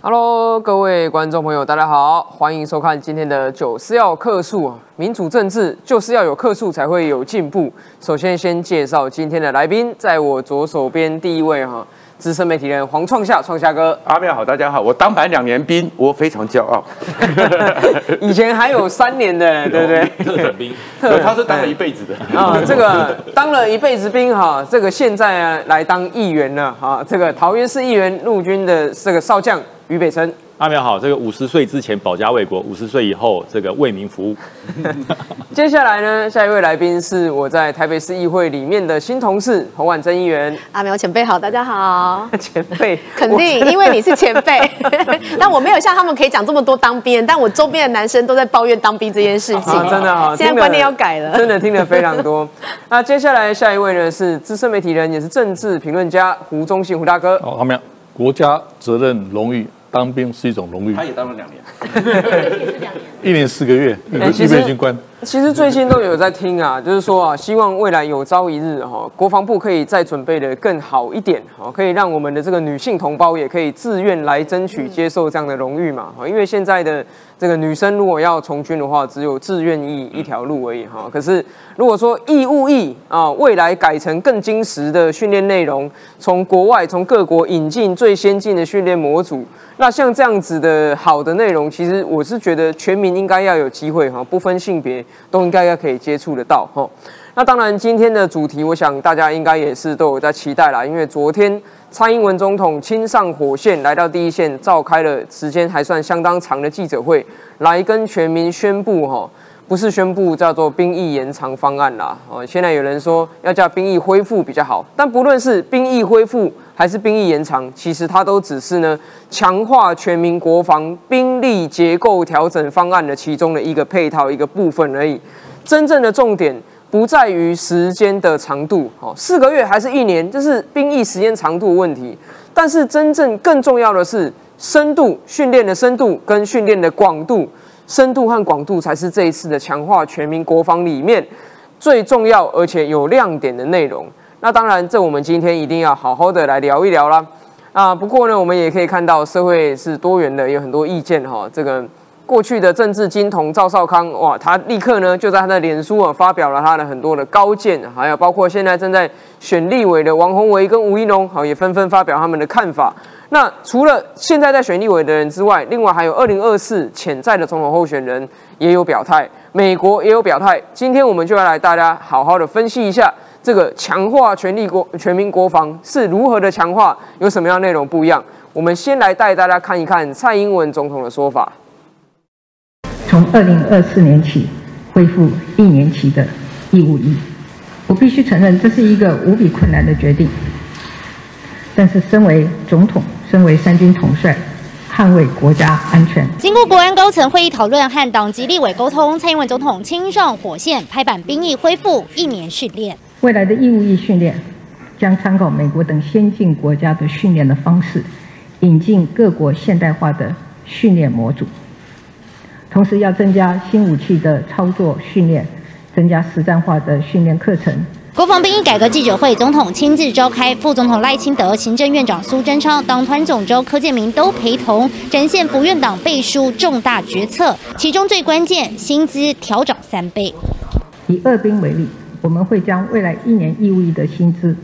Hello，各位观众朋友，大家好，欢迎收看今天的九四要客诉！民主政治就是要有客诉才会有进步。首先，先介绍今天的来宾，在我左手边第一位哈，资深媒体人黄创夏，创夏哥。阿妙好，大家好，我当完两年兵，我非常骄傲。以前还有三年的，对不对？特种兵，他是当了一辈子的啊。这个当了一辈子兵哈，这个现在来当议员了哈。这个桃园市议员陆军的这个少将。于北辰，阿苗好，这个五十岁之前保家卫国，五十岁以后这个为民服务。接下来呢，下一位来宾是我在台北市议会里面的新同事洪婉珍议员。阿苗前辈好，大家好。前辈，肯定，因为你是前辈。但我没有像他们可以讲这么多当兵，但我周边的男生都在抱怨当兵这件事情。真的啊，现在观念要改了。真的听得非常多。那接下来下一位呢，是资深媒体人，也是政治评论家胡忠信胡大哥。好，阿苗，国家责任荣誉。当兵是一种荣誉，他也当了两年，一年四个月，预备军官。其实最近都有在听啊，就是说啊，希望未来有朝一日哈，国防部可以再准备的更好一点，哈，可以让我们的这个女性同胞也可以自愿来争取接受这样的荣誉嘛，哈，因为现在的这个女生如果要从军的话，只有自愿役一条路而已，哈。可是如果说义务役啊，未来改成更精实的训练内容，从国外从各国引进最先进的训练模组，那像这样子的好的内容，其实我是觉得全民应该要有机会哈，不分性别。都应该要可以接触得到哈。那当然，今天的主题，我想大家应该也是都有在期待啦。因为昨天蔡英文总统亲上火线来到第一线，召开了时间还算相当长的记者会，来跟全民宣布哈，不是宣布叫做兵役延长方案啦。哦，现在有人说要叫兵役恢复比较好，但不论是兵役恢复还是兵役延长，其实它都只是呢强化全民国防兵力结构调整方案的其中的一个配套一个部分而已。真正的重点不在于时间的长度，哦，四个月还是一年，这是兵役时间长度问题。但是真正更重要的是深度训练的深度跟训练的广度，深度和广度才是这一次的强化全民国防里面最重要而且有亮点的内容。那当然，这我们今天一定要好好的来聊一聊啦。啊，不过呢，我们也可以看到社会是多元的，有很多意见哈，这个。过去的政治金童赵少康，哇，他立刻呢就在他的脸书啊发表了他的很多的高见，还有包括现在正在选立委的王宏维跟吴一农，好也纷纷发表他们的看法。那除了现在在选立委的人之外，另外还有二零二四潜在的总统候选人也有表态，美国也有表态。今天我们就要来大家好好的分析一下这个强化权力国全民国防是如何的强化，有什么样内容不一样？我们先来带大家看一看蔡英文总统的说法。从二零二四年起恢复一年期的义务役，我必须承认这是一个无比困难的决定。但是，身为总统，身为三军统帅，捍卫国家安全。经过国安高层会议讨论和党籍立委沟通，蔡英文总统亲上火线，拍板兵役恢复一年训练。未来的义务役训练将参考美国等先进国家的训练的方式，引进各国现代化的训练模组。同时要增加新武器的操作训练，增加实战化的训练课程。国防兵役改革记者会，总统亲自召开，副总统赖清德、行政院长苏贞昌、党团总召柯建明都陪同，展现府院党背书重大决策。其中最关键，薪资调涨三倍。以二兵为例，我们会将未来一年义务役的薪资，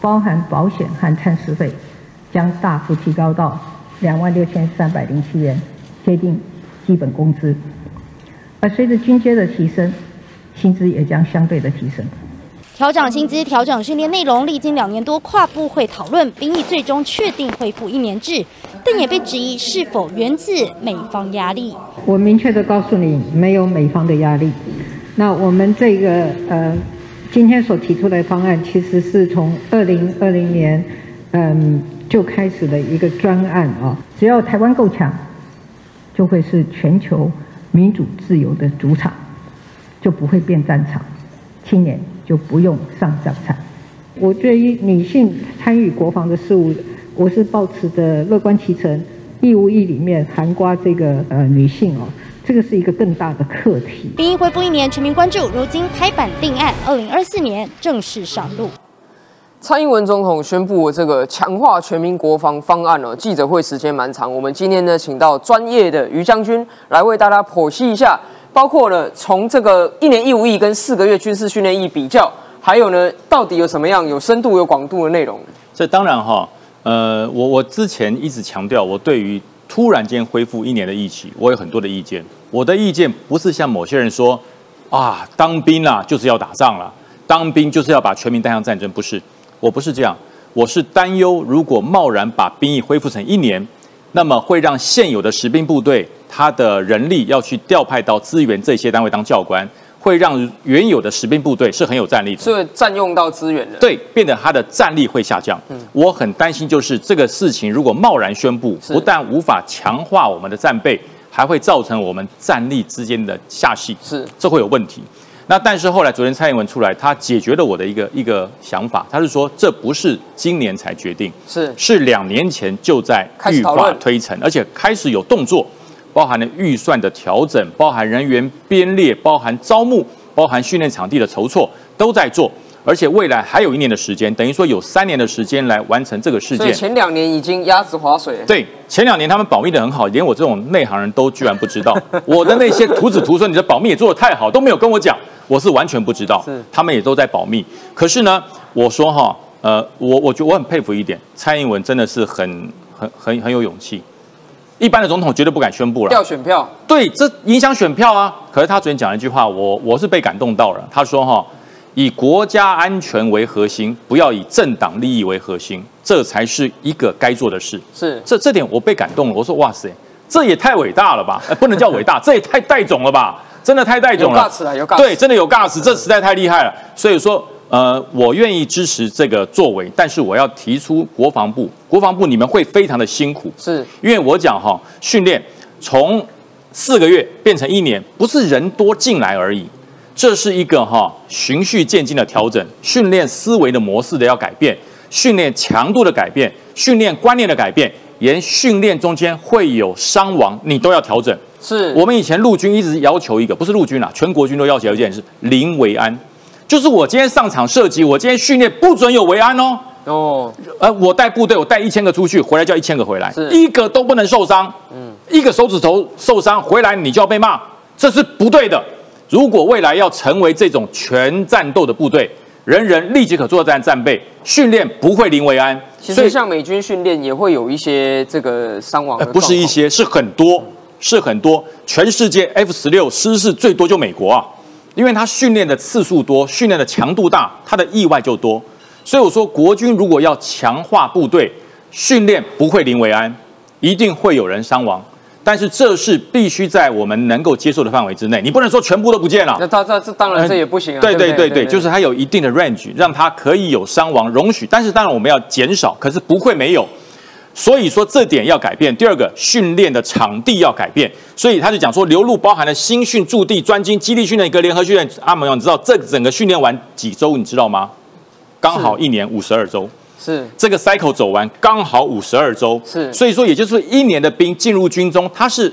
包含保险和探视费，将大幅提高到两万六千三百零七元，贴定。基本工资，而随着军阶的提升，薪资也将相对的提升。调整薪资，调整训练内容，历经两年多跨部会讨论，兵役最终确定恢复一年制，但也被质疑是否源自美方压力。我明确的告诉你，没有美方的压力。那我们这个呃，今天所提出的方案，其实是从二零二零年嗯就开始的一个专案啊，只要台湾够强。就会是全球民主自由的主场，就不会变战场，青年就不用上战场。我对于女性参与国防的事务，我是抱持着乐观其成。义务役里面含刮这个呃女性哦，这个是一个更大的课题。兵役恢复一年，全民关注。如今拍板定案，二零二四年正式上路。蔡英文总统宣布这个强化全民国防方案哦，记者会时间蛮长。我们今天呢，请到专业的于将军来为大家剖析一下，包括了从这个一年义务役跟四个月军事训练役比较，还有呢，到底有什么样有深度有广度的内容？这当然哈，呃，我我之前一直强调，我对于突然间恢复一年的役期，我有很多的意见。我的意见不是像某些人说啊，当兵啊就是要打仗了，当兵就是要把全民带向战争，不是。我不是这样，我是担忧，如果贸然把兵役恢复成一年，那么会让现有的实兵部队，他的人力要去调派到支援这些单位当教官，会让原有的实兵部队是很有战力的，是占用到资源的，对，变得他的战力会下降。嗯，我很担心，就是这个事情如果贸然宣布，不但无法强化我们的战备，还会造成我们战力之间的下戏，是，这会有问题。那但是后来昨天蔡英文出来，他解决了我的一个一个想法，他是说这不是今年才决定，是是两年前就在预化推陈，而且开始有动作，包含了预算的调整，包含人员编列，包含招募，包含训练场地的筹措，都在做。而且未来还有一年的时间，等于说有三年的时间来完成这个事件。前两年已经鸭子划水。对，前两年他们保密的很好，连我这种内行人都居然不知道。我的那些徒子徒孙，你的保密也做得太好，都没有跟我讲，我是完全不知道。是，他们也都在保密。可是呢，我说哈，呃，我我觉得我很佩服一点，蔡英文真的是很很很很有勇气。一般的总统绝对不敢宣布了。调选票。对，这影响选票啊。可是他昨天讲了一句话，我我是被感动到了。他说哈。以国家安全为核心，不要以政党利益为核心，这才是一个该做的事。是这这点我被感动了。我说哇塞，这也太伟大了吧！不能叫伟大，这也太带种了吧！真的太带种了。有 gas 有 gas。对，真的有 gas，这实在太厉害了。所以说，呃，我愿意支持这个作为，但是我要提出国防部，国防部你们会非常的辛苦，是因为我讲哈，训练从四个月变成一年，不是人多进来而已。这是一个哈循序渐进的调整，训练思维的模式的要改变，训练强度的改变，训练观念的改变，连训练中间会有伤亡，你都要调整。是我们以前陆军一直要求一个，不是陆军啊，全国军都要求一件事：零维安，就是我今天上场射击，我今天训练不准有维安哦。哦，呃，我带部队，我带一千个出去，回来叫一千个回来，是一个都不能受伤。嗯，一个手指头受伤回来，你就要被骂，这是不对的。如果未来要成为这种全战斗的部队，人人立即可作战战备，训练不会零为安。其实像美军训练也会有一些这个伤亡，不是一些，是很多，是很多。全世界 F 十六失事最多就美国啊，因为它训练的次数多，训练的强度大，它的意外就多。所以我说，国军如果要强化部队训练，不会零为安，一定会有人伤亡。但是这是必须在我们能够接受的范围之内，你不能说全部都不见了。那他这这当然这也不行啊。对对对对，就是它有一定的 range，让它可以有伤亡容许，但是当然我们要减少，可是不会没有。所以说这点要改变。第二个，训练的场地要改变。所以他就讲说，流入包含了新训驻地专精基地训练一个联合训练。阿蒙，你知道这整个训练完几周？你知道吗？刚好一年五十二周。是。这个 cycle 走完刚好五十二周，是。所以说也就是一年的兵进入军中，他是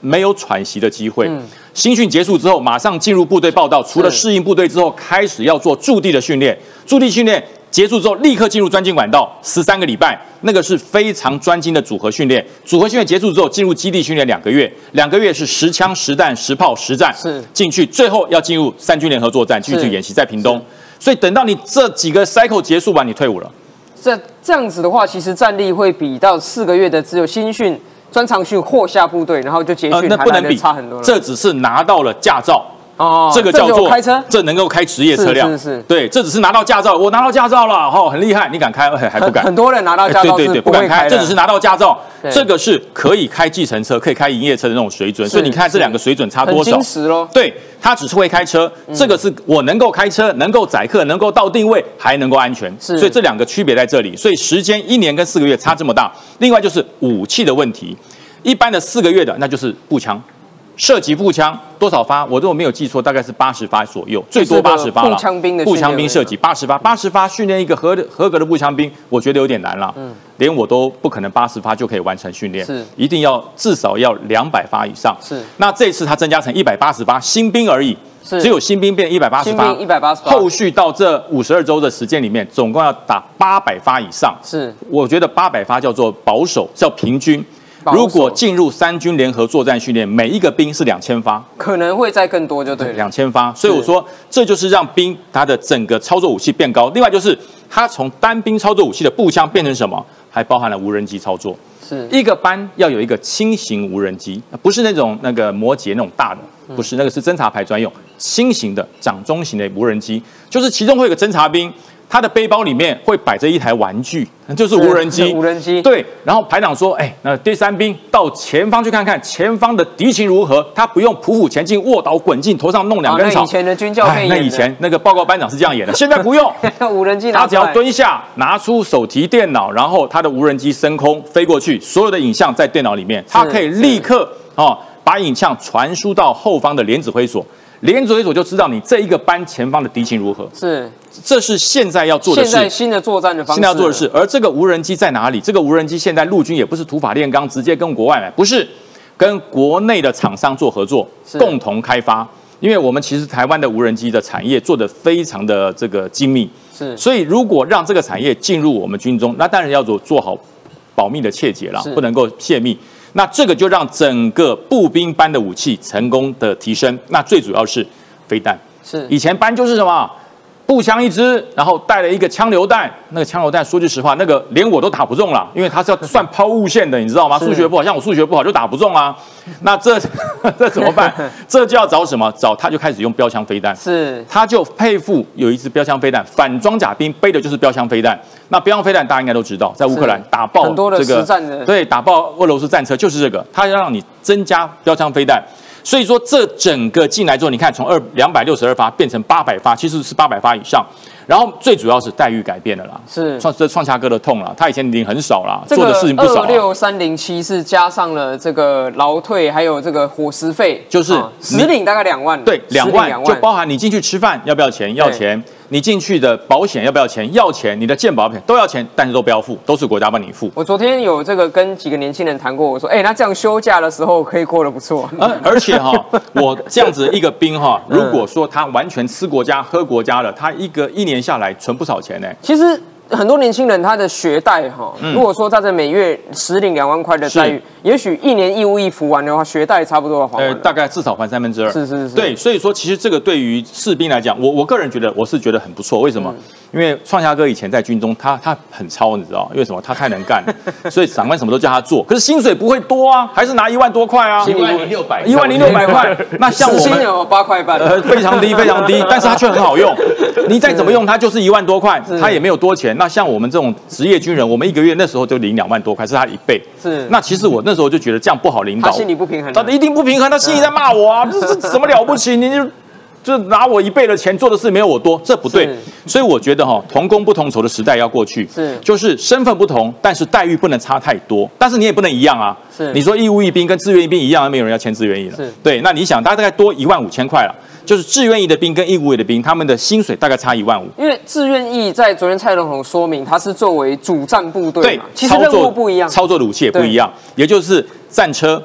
没有喘息的机会。嗯。新训结束之后，马上进入部队报道，除了适应部队之后，开始要做驻地的训练。驻地训练结束之后，立刻进入专精管道，十三个礼拜，那个是非常专精的组合训练。组合训练结束之后，进入基地训练两个月，两个月是实枪实弹实炮实战，是。进去，最后要进入三军联合作战，继续演习在屏东。所以等到你这几个 cycle 结束完，你退伍了。这这样子的话，其实战力会比到四个月的只有新训、专长训或下部队，然后就结训，那不能比差很多。这只是拿到了驾照。哦，这个叫做开车，这能够开职业车辆，是是，对，这只是拿到驾照，我拿到驾照了，哦，很厉害，你敢开？还不敢？很多人拿到驾照，对对对，不敢开，这只是拿到驾照，这个是可以开计程车、可以开营业车的那种水准，所以你看这两个水准差多少？对他只是会开车，这个是我能够开车，能够载客，能够到定位，还能够安全，所以这两个区别在这里，所以时间一年跟四个月差这么大。另外就是武器的问题，一般的四个月的那就是步枪。射击步枪多少发？我如果没有记错，大概是八十发左右，最多八十发了。步枪兵的步枪兵射击八十发，八十发训练一个合合格的步枪兵，我觉得有点难了。嗯，连我都不可能八十发就可以完成训练，是一定要至少要两百发以上。是那这次他增加成一百八十发新兵而已，是只有新兵变一百八十发，新兵180发后续到这五十二周的时间里面，总共要打八百发以上。是我觉得八百发叫做保守，叫平均。如果进入三军联合作战训练，每一个兵是两千发，可能会再更多就对了。两千发。所以我说，这就是让兵他的整个操作武器变高。另外就是，他从单兵操作武器的步枪变成什么，还包含了无人机操作。是一个班要有一个轻型无人机，不是那种那个摩羯那种大的，不是那个是侦察排专用，轻型的掌中型的无人机，就是其中会有个侦察兵。他的背包里面会摆着一台玩具，就是无人机。无人机对，然后排长说：“哎，那第三兵到前方去看看前方的敌情如何。他不用匍匐前进、卧倒滚进，头上弄两根草。啊那以前的军教片哎那以前那个报告班长是这样演的，现在 不用。无人机拿他只要蹲下，拿出手提电脑，然后他的无人机升空飞过去，所有的影像在电脑里面，他可以立刻哦把影像传输到后方的连指挥所，连指挥所就知道你这一个班前方的敌情如何。是这是现在要做的事。现在新的作战的方式，现在要做的事，而这个无人机在哪里？这个无人机现在陆军也不是土法炼钢，直接跟国外买，不是跟国内的厂商做合作，共同开发。因为我们其实台湾的无人机的产业做得非常的这个精密，是所以如果让这个产业进入我们军中，那当然要做做好保密的切结了，不能够泄密。那这个就让整个步兵班的武器成功的提升。那最主要是飞弹，是以前班就是什么步枪一支，然后带了一个枪榴弹。那个枪榴弹说句实话，那个连我都打不中了，因为它是要算抛物线的，你知道吗？是数学不好，像我数学不好就打不中啊。那这 这怎么办？这就要找什么？找他就开始用标枪飞弹。是他就配附有一支标枪飞弹，反装甲兵背的就是标枪飞弹。那标枪飞弹大家应该都知道，在乌克兰打爆很多的这个实战的对，打爆俄罗斯战车就是这个，它要让你增加标枪飞弹。所以说，这整个进来之后，你看从二两百六十二发变成八百发，其实是八百发以上。然后最主要是待遇改变了啦，是创这创下哥的痛了，他以前领很少啦，做的事情不少六三零七是加上了这个劳退，还有这个伙食费，就是啊你实领大概两万，对，两万就包含你进去吃饭要不要钱？要钱。你进去的保险要不要钱？要钱。你的健保险都要钱，但是都不要付，都是国家帮你付。我昨天有这个跟几个年轻人谈过，我说，哎、那这样休假的时候可以过得不错。而 而且哈，我这样子一个兵哈，如果说他完全吃国家喝国家的，他一个一年年下来存不少钱呢。其实很多年轻人他的学贷哈，嗯如果说他在每月实领两万块的待遇，也许一年义务役服完的话，学贷差不多要还完呃，大概至少还三分之二。是是是对，所以说其实这个对于士兵来讲，我我个人觉得我是觉得很不错。为什么？嗯因为创夏哥以前在军中，他他很超，你知道？因为什么？他太能干，所以长官什么都叫他做，可是薪水不会多啊，还是拿一万多块啊，一万零六百，一万零六百块。那像我们有八块半，呃，非常低，非常低，但是它却很好用。你再怎么用，它就是一万多块，它也没有多钱。那像我们这种职业军人，我们一个月那时候就领两万多块，是他一倍。是那其实我那时候就觉得这样不好领导，他心里不平衡啊他一定不平衡，他心里在骂我啊，这这什么了不起？你就。就拿我一倍的钱做的事没有我多，这不对。所以我觉得哈，同工不同酬的时代要过去，是就是身份不同，但是待遇不能差太多，但是你也不能一样啊。是你说义务役兵跟志愿役兵一样，没有人要签志愿役了。是对，那你想，大概多一万五千块了，就是志愿役的兵跟义务役的兵，他们的薪水大概差一万五。因为志愿役在昨天蔡总统说明，他是作为主战部队对嘛，，其实任务不一样，操作的武器也不一样，也就是战车。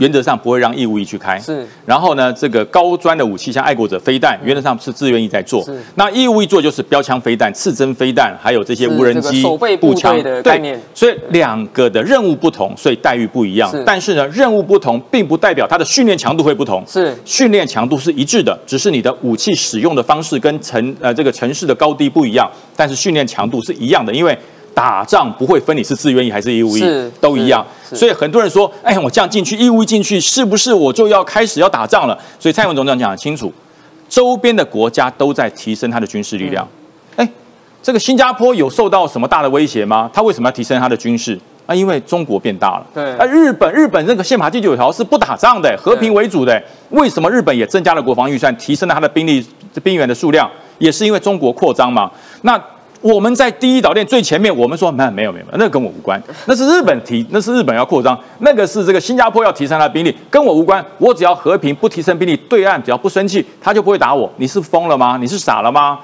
原则上不会让义务役去开，是。然后呢，这个高专的武器，像爱国者飞弹，原则上是自愿意在做是。那义务役做就是标枪飞弹、刺针飞弹，还有这些是无人机、步枪队的概对念所以两个的任务不同，所以待遇不一样是。但是呢，任务不同，并不代表它的训练强度会不同。是训练强度是一致的，只是你的武器使用的方式跟城呃这个城市的高低不一样，但是训练强度是一样的，因为。打仗不会分你是自愿役还是义务役是，都一样。所以很多人说，哎，我这样进去义务役进去，是不是我就要开始要打仗了？所以蔡英文总统讲得清楚，周边的国家都在提升它的军事力量。哎、这个新加坡有受到什么大的威胁吗？他为什么要提升他的军事？啊，因为中国变大了。对啊，日本日本这个宪法第九条是不打仗的，和平为主的。为什么日本也增加了国防预算，提升了它的兵力兵员的数量？也是因为中国扩张嘛。那我们在第一岛链最前面，我们说没有没有没有，那跟我无关，那是日本提，那是日本要扩张，那个是这个新加坡要提升他的兵力，跟我无关。我只要和平，不提升兵力，对岸只要不生气，他就不会打我。你是疯了吗？你是傻了吗？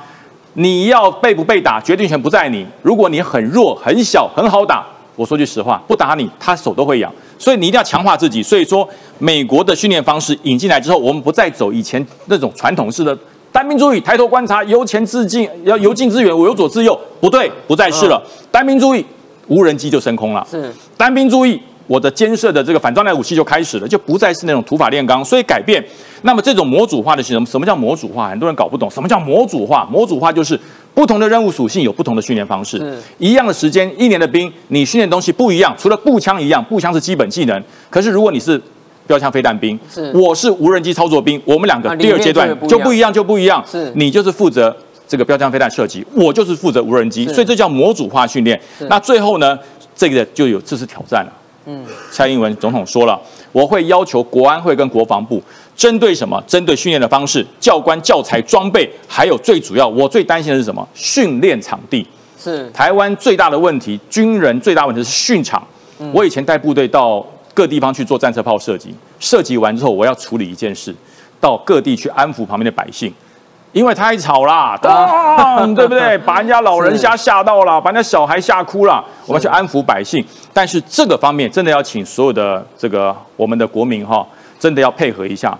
你要被不被打，决定权不在你。如果你很弱、很小、很好打，我说句实话，不打你，他手都会痒。所以你一定要强化自己。所以说，美国的训练方式引进来之后，我们不再走以前那种传统式的。单兵注意，抬头观察，由前至近，要由近至远，我由左至右，不对，不再是了。单兵注意，无人机就升空了。是单兵注意，我的监射的这个反装弹武器就开始了，就不再是那种土法炼钢，所以改变。那么这种模组化的什么？什么叫模组化？很多人搞不懂，什么叫模组化？模组化就是不同的任务属性有不同的训练方式，一样的时间，一年的兵，你训练东西不一样。除了步枪一样，步枪是基本技能，可是如果你是标枪飞弹兵，是我是无人机操作兵，我们两个啊第二阶段就不一样就不一样，就不一样。是你就是负责这个标枪飞弹射击，我就是负责无人机，所以这叫模组化训练。那最后呢，这个就有这次挑战了。嗯，蔡英文总统说了，我会要求国安会跟国防部针对什么？针对训练的方式、教官、教材、装备，还有最主要，我最担心的是什么？训练场地。是台湾最大的问题，军人最大问题是训场。我以前带部队到各地方去做战车炮射击，射击完之后，我要处理一件事，到各地去安抚旁边的百姓，因为太吵啦，当对不对？把人家老人家吓到了，把人家小孩吓哭了，我们去安抚百姓。但是这个方面真的要请所有的这个我们的国民哈，真的要配合一下。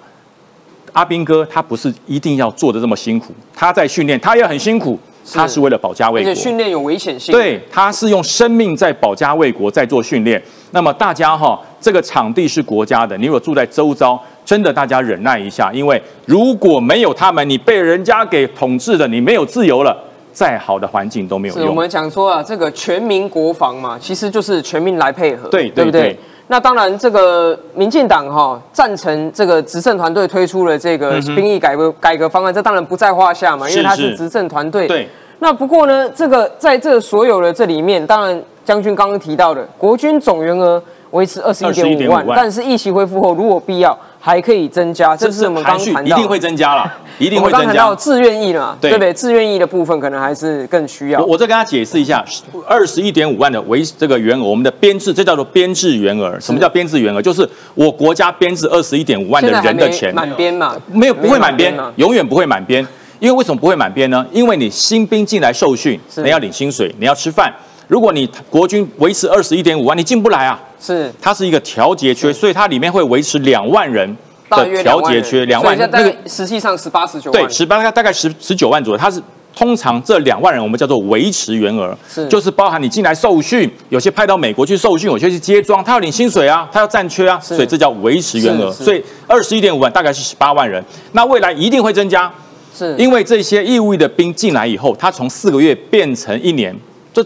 阿兵哥他不是一定要做的这么辛苦，他在训练，他也很辛苦，他是为了保家卫国。而且训练有危险性。对，他是用生命在保家卫国，在做训练。那么大家哈，这个场地是国家的，你如果住在周遭，真的大家忍耐一下，因为如果没有他们，你被人家给统治了，你没有自由了，再好的环境都没有用。是我们讲说啊，这个全民国防嘛，其实就是全民来配合，对对不对对对？那当然，这个民进党哈赞成这个执政团队推出了这个兵役改革改革方案，这当然不在话下嘛，因为他是执政团队。对。那不过呢，这个在这所有的这里面，当然将军刚刚提到的国军总员额维持二十一点五21.5万，万但是疫情恢复后，如果必要还可以增加，这是我们刚含蓄刚谈到的一定会增加了，一定会增我们刚谈到加。自愿意了嘛，对对不对？自愿意的部分可能还是更需要我。我再跟他解释一下，二十一点五万的为这个员额，我们的编制，这叫做编制员额。什么叫编制员额？就是我国家编制二十一点五万的人的钱，满编嘛？没有不会满编，永远不会满编。因为为什么不会满编呢？因为你新兵进来受训，你要领薪水，你要吃饭。如果你国军维持二十一点五万，你进不来啊。是。它是一个调节缺，所以它里面会维持两万人的调节缺，两万那个概实际上十八十九万。对，十八大概十十九万左右，它是。通常这两万人我们叫做维持员额，是。就是包含你进来受训，有些派到美国去受训，有些去接装，他要领薪水啊，他要占缺啊，所以这叫维持员额。所以二十一点五万大概是十八万人，那未来一定会增加，是。因为这些义务役的兵进来以后，他从四个月变成一年，这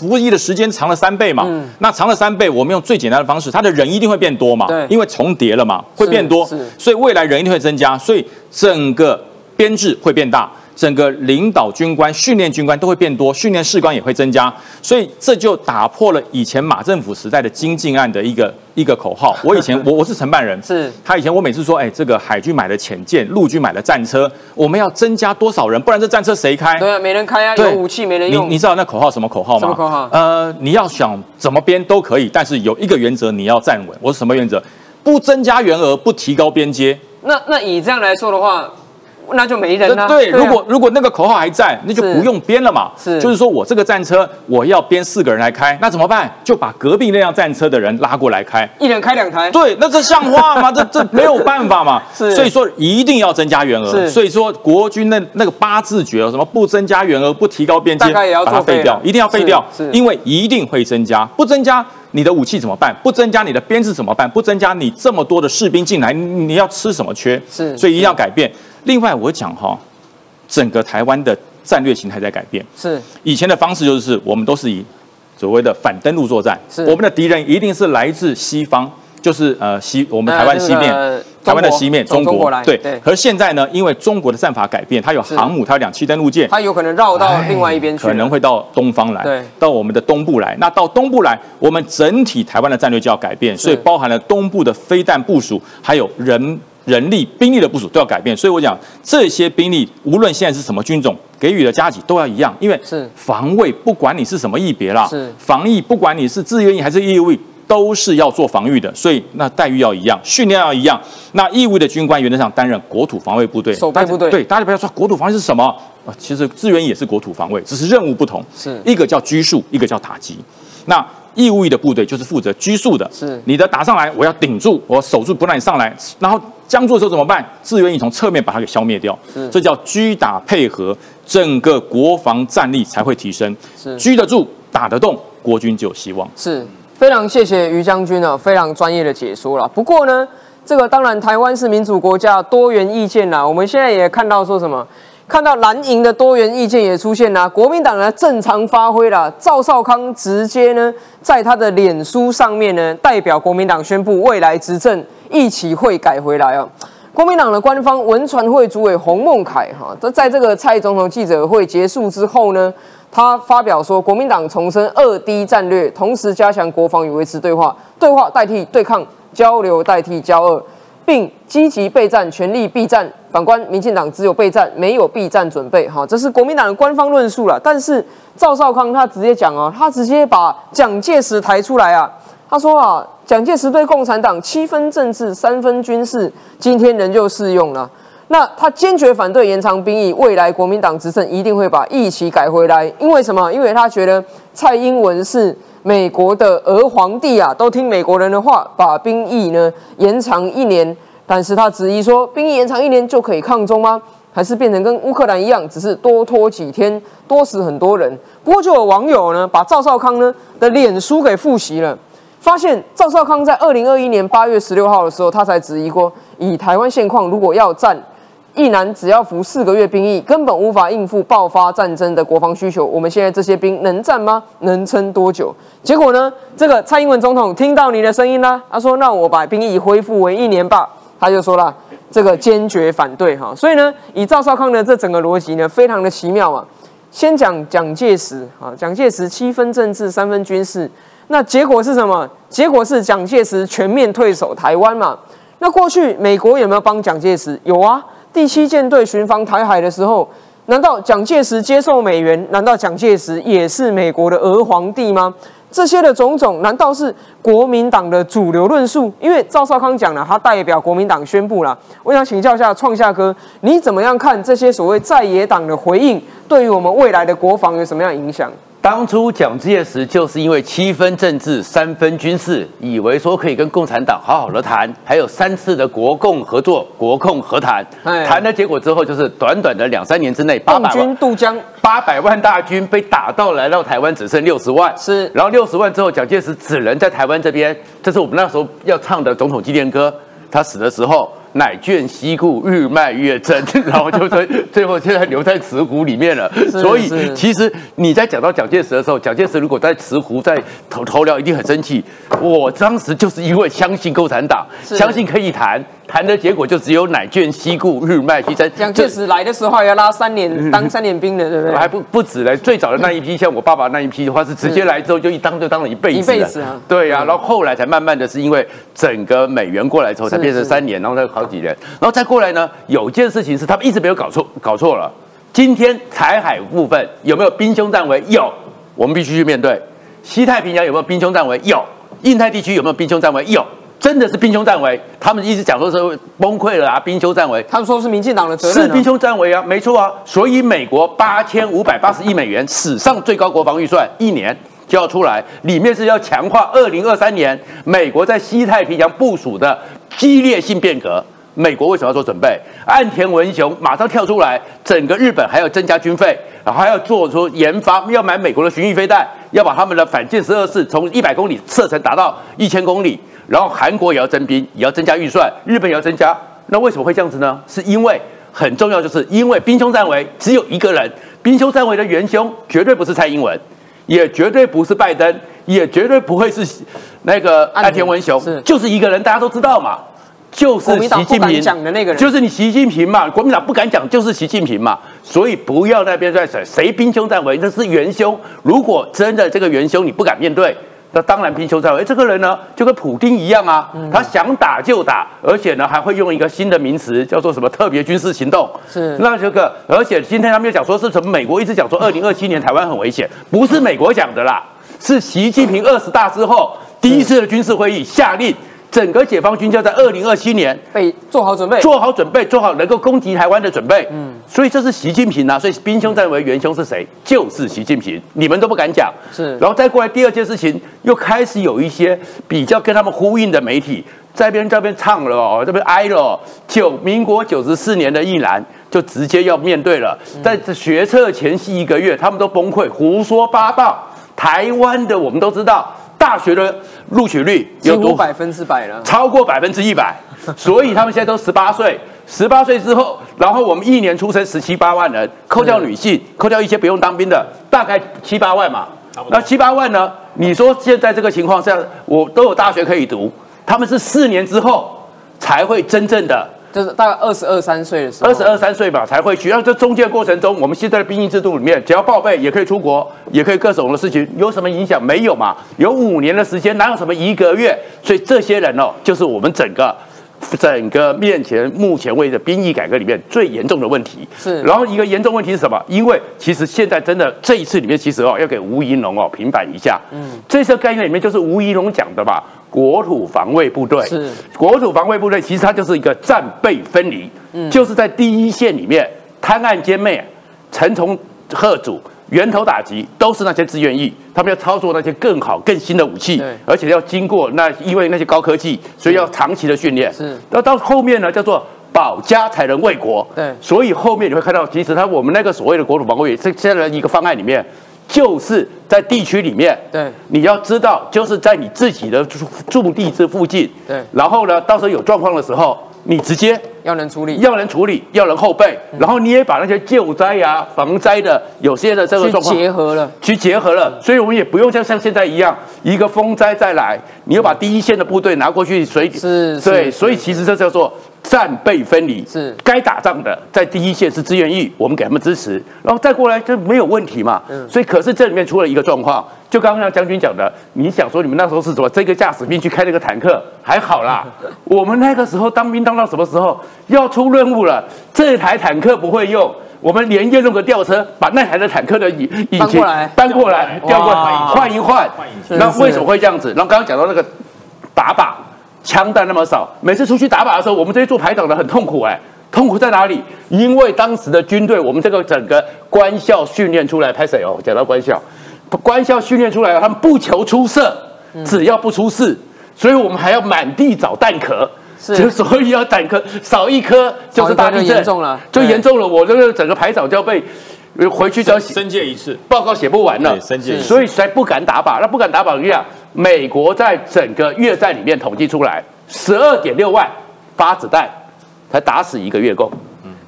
服役的时间长了三倍嘛。那长了三倍，我们用最简单的方式，他的人一定会变多嘛。对因为重叠了嘛，会变多所以未来人一定会增加，所以整个编制会变大。整个领导军官、训练军官都会变多，训练士官也会增加，所以这就打破了以前马政府时代的精进案的一个一个口号。我以前我我是承办人，是他以前我每次说，哎，这个海军买了潜舰，陆军买了战车，我们要增加多少人？不然这战车谁开？对啊，没人开啊，有武器没人你用。你知道那口号什么口号吗？什么口号呃，你要想怎么编都可以，但是有一个原则你要站稳。我是什么原则？不增加员额，不提高边界。那那以这样来说的话，那就没人了。对，啊如果如果那个口号还在，那就不用编了嘛。是就是说我这个战车我要编四个人来开，那怎么办？就把隔壁那辆战车的人拉过来开。一人开两台，对，那这像话吗？这这 没有办法嘛。是所以说一定要增加员额。是所以说国军那那个八字诀，什么不增加员额，不提高边界，大概也要把它废掉一定要废掉是，是因为一定会增加，不增加。你的武器怎么办？不增加你的编制怎么办？不增加你这么多的士兵进来，你你要吃什么缺？是所以一定要改变。另外，我讲哈，整个台湾的战略形态在改变。是。以前的方式就是我们都是以所谓的反登陆作战，是。我们的敌人一定是来自西方，就是呃西我们台湾西面。呃台湾的西面，中国。对对，可是现在呢，因为中国的战法改变，它有航母，它有两栖登陆舰，它有可能绕到另外一边去，可能会到东方来，对。到我们的东部来。那到东部来，我们整体台湾的战略就要改变，所以包含了东部的飞弹部署，还有人人力、兵力的部署都要改变。所以我讲这些兵力，无论现在是什么军种，给予的加急都要一样，因为是防卫，不管你是什么役别啦，是防疫，不管你是自愿役还是义务役，都是要做防御的，所以那待遇要一样，训练要一样。那义务的军官原则上担任国土防卫部队，守备部队大家对，大家不要说国土防卫是什么啊？其实志愿役也是国土防卫，只是任务不同，是一个叫拘束，一个叫打击。那义务役的部队就是负责拘束的，是你的打上来，我要顶住，我守住不让你上来，然后僵住的时候怎么办？志愿役从侧面把它给消灭掉，这叫狙打配合，整个国防战力才会提升。是居得住，打得动，国军就有希望。是非常谢谢于将军啊，非常专业的解说了。不过呢，这个当然台湾是民主国家，多元意见啦。我们现在也看到说什么，看到蓝营的多元意见也出现啦，国民党呢正常发挥了，赵少康直接呢在他的脸书上面呢，代表国民党宣布未来执政一起会改回来啊。国民党的官方文传会主委洪孟凯哈，在在这个蔡总统记者会结束之后呢，他发表说，国民党重申二 D 战略，同时加强国防与维持对话，对话代替对抗，交流代替交恶，并积极备战，全力避战。反观民进党只有备战，没有避战准备，哈，这是国民党的官方论述了。但是赵少康他直接讲啊，他直接把蒋介石抬出来啊，他说啊，蒋介石对共产党七分政治，三分军事，今天仍旧适用了。那他坚决反对延长兵役，未来国民党执政一定会把役期改回来。因为什么？因为他觉得蔡英文是美国的儿皇帝啊，都听美国人的话，把兵役呢延长一年。但是他质疑说，兵役延长一年就可以抗中吗？还是变成跟乌克兰一样，只是多拖几天，多死很多人？不过就有网友呢，把赵少康呢的脸书给复习了。发现赵少康在二零二一年八月十六号的时候，他才质疑过，以台湾现况，如果要战，一男只要服四个月兵役，根本无法应付爆发战争的国防需求。我们现在这些兵能战吗？能撑多久？结果呢？这个蔡英文总统听到你的声音啦，他说：“那我把兵役恢复为一年吧。”他就说了，这个坚决反对哈。所以呢，以赵少康的这整个逻辑呢，非常的奇妙啊。先讲蒋介石啊，蒋介石七分政治，三分军事。那结果是什么？结果是蒋介石全面退守台湾嘛。那过去美国有没有帮蒋介石？有啊。第七舰队巡防台海的时候，难道蒋介石接受美元？难道蒋介石也是美国的儿皇帝吗？这些的种种，难道是国民党的主流论述？因为赵少康讲了，他代表国民党宣布了。我想请教一下创夏哥，你怎么样看这些所谓在野党的回应，对于我们未来的国防有什么样影响？当初蒋介石就是因为七分政治三分军事，以为说可以跟共产党好好的谈，还有三次的国共合作、国共和谈，谈的结果之后就是短短的两三年之内，八百军渡江，八百万大军被打到来到台湾只剩六十万，是，然后六十万之后，蒋介石只能在台湾这边，这是我们那时候要唱的总统纪念歌，他死的时候。乃卷西裤，日卖月增，然后就最 最后现在留在慈湖里面了。所以其实你在讲到蒋介石的时候，蒋介石如果在慈湖在头头聊，一定很生气。我当时就是因为相信共产党，相信可以谈。谈的结果就只有乃眷西固，日迈西增。蒋介石来的时候还要拉三年当三年兵的，对不对？还不不止嘞，最早的那一批，像我爸爸那一批的话，是直接来之后就一当就当了一辈子。一辈子啊。对呀，然后后来才慢慢的是因为整个美元过来之后，才变成三年，然后再好几年，然后再过来呢，有件事情是他们一直没有搞错，搞错了。今天台海部分有没有兵凶战危？有，我们必须去面对。西太平洋有没有兵凶战危？有。印太地区有没有兵凶战危？有。真的是兵凶战危，他们一直讲说是崩溃了啊，兵凶战危。他们说是民进党的责任，是兵凶战危啊，没错啊。所以美国八千五百八十亿美元史上最高国防预算，一年就要出来，里面是要强化二零二三年美国在西太平洋部署的激烈性变革。美国为什么要做准备？岸田文雄马上跳出来，整个日本还要增加军费，然后还要做出研发，要买美国的巡弋飞弹，要把他们的反舰十二式从一百公里射程达到一千公里。然后韩国也要征兵，也要增加预算，日本也要增加。那为什么会这样子呢？是因为很重要，就是因为兵凶战危只有一个人，兵凶战危的元凶绝对不是蔡英文，也绝对不是拜登，也绝对不会是那个岸田文雄，就是一个人，大家都知道嘛，就是习近平讲的那个人，就是你习近平嘛。国民党不敢讲，就是习近平嘛。所以不要那边在谁谁兵凶战危，那是元凶。如果真的这个元凶你不敢面对。那当然贫穷在位。这个人呢，就跟普丁一样啊，他想打就打，而且呢还会用一个新的名词叫做什么特别军事行动。是那这个，而且今天他们又讲说是什么美国一直讲说二零二七年台湾很危险，不是美国讲的啦，是习近平二十大之后第一次的军事会议下令。整个解放军就要在二零二七年被做好准备，做好准备，做好能够攻击台湾的准备。嗯，所以这是习近平啊，所以兵凶战危，元凶是谁？就是习近平，你们都不敢讲。是，然后再过来第二件事情，又开始有一些比较跟他们呼应的媒体，在边这边唱了哦，这边哀了。九民国九十四年的一栏就直接要面对了，在这学测前夕一个月，他们都崩溃，胡说八道。台湾的我们都知道。大学的录取率有多百分之百了，超过百分之一百，所以他们现在都十八岁，十八岁之后，然后我们一年出生十七八万人，扣掉女性，扣掉一些不用当兵的，大概七八万嘛。那七八万呢？你说现在这个情况下，我都有大学可以读，他们是四年之后才会真正的。就是大概二十二三岁的时候，二十二三岁吧才会去。然后这中间过程中，我们现在的兵役制度里面，只要报备也可以出国，也可以各种的事情，有什么影响没有嘛？有五年的时间，哪有什么一个月？所以这些人哦，就是我们整个整个面前目前为止兵役改革里面最严重的问题。是。然后一个严重问题是什么？因为其实现在真的这一次里面，其实哦要给吴怡龙哦平反一下。嗯。这次概念里面就是吴怡龙讲的吧？国土防卫部队是国土防卫部队，其实它就是一个战备分离，嗯，就是在第一线里面滩案歼灭、城从贺阻、源头打击，都是那些志愿役，他们要操作那些更好、更新的武器，而且要经过那因为那些高科技，所以要长期的训练。是，那到后面呢，叫做保家才能卫国。对，所以后面你会看到，其实他我们那个所谓的国土防卫这这样的一个方案里面。就是在地区里面，对，你要知道，就是在你自己的驻地这附近，对，然后呢，到时候有状况的时候，你直接要人处理，要人处理，要人后备，然后你也把那些救灾呀、防灾的有些的这个状况结合了，去结合了，所以我们也不用像像现在一样，一个风灾再来，你又把第一线的部队拿过去水，是，对，所以其实这叫做。战备分离是该打仗的，在第一线是志愿役，我们给他们支持，然后再过来就没有问题嘛。嗯，所以可是这里面出了一个状况，就刚刚像将军讲的，你想说你们那时候是什么？这个驾驶兵去开那个坦克还好啦，我们那个时候当兵当到什么时候要出任务了？这台坦克不会用，我们连夜弄个吊车把那台的坦克的引引擎搬过来，调过来换一换。那为什么会这样子？然后刚刚讲到那个打靶。枪弹那么少，每次出去打靶的时候，我们这些做排长的很痛苦哎，痛苦在哪里？因为当时的军队，我们这个整个官校训练出来，拍谁哦？讲到官校，官校训练出来他们不求出色，只要不出事，所以我们还要满地找弹壳，是，所以要弹壳少一颗就是大地震，严重了，就严重了。我这个整个排长就要被回去就要申诫一次，报告写不完了，申诫，所以才不敢打靶。那不敢打靶，怎么样？美国在整个越战里面统计出来，十二点六万发子弹才打死一个越共。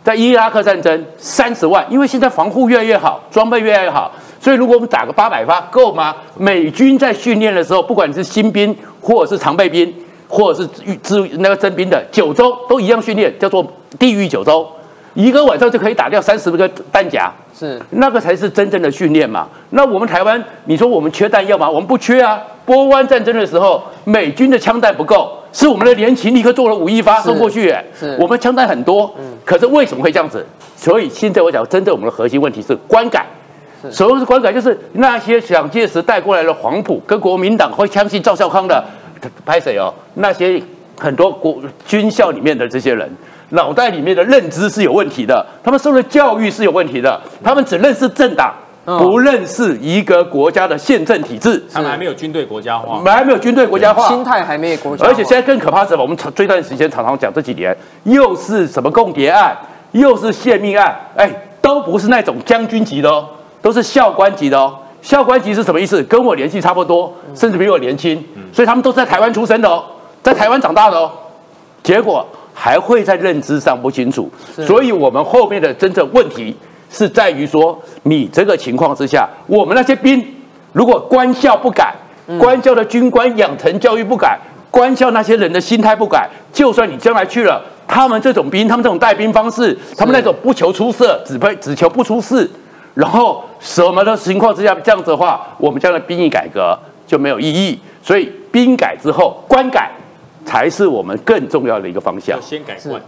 在伊拉克战争三十万，因为现在防护越来越好，装备越来越好，所以如果我们打个八百发够吗？美军在训练的时候，不管你是新兵或者是常备兵，或者是资那个征兵的，九州都一样训练，叫做地狱九州，一个晚上就可以打掉三十个弹夹。是那个才是真正的训练嘛？那我们台湾，你说我们缺弹药吗？我们不缺啊。波湾战争的时候，美军的枪弹不够，是我们的联勤立刻做了五亿发送过去。是，我们枪弹很多。嗯。可是为什么会这样子？所以现在我讲，真正我们的核心问题是观感。是。所谓是观感，就是那些蒋介石带过来的黄埔跟国民党会相信赵少康的，拍谁哦？那些很多国军校里面的这些人。脑袋里面的认知是有问题的，他们受的教育是有问题的，他们只认识政党，不认识一个国家的宪政体制。他们还没有军队国家化，还没有军队国家化，心态还没有国家。而且现在更可怕是什么？我们这段时间常常讲这几年，又是什么共谍案，又是泄密案，哎，都不是那种将军级的哦，都是校官级的哦。校官级是什么意思？跟我年纪差不多，甚至比我年轻，所以他们都是在台湾出生的哦，在台湾长大的哦。结果。还会在认知上不清楚，所以我们后面的真正问题是在于说，你这个情况之下，我们那些兵如果官校不改，官校的军官养成教育不改，官校那些人的心态不改，就算你将来去了，他们这种兵，他们这种带兵方式，他们那种不求出色，只配只求不出事，然后什么的情况之下这样子的话，我们将来兵役改革就没有意义。所以兵改之后，官改才是我们更重要的一个方向。先改观，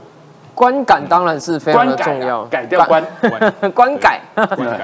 观感当然是非常的重要，改掉观，观 改，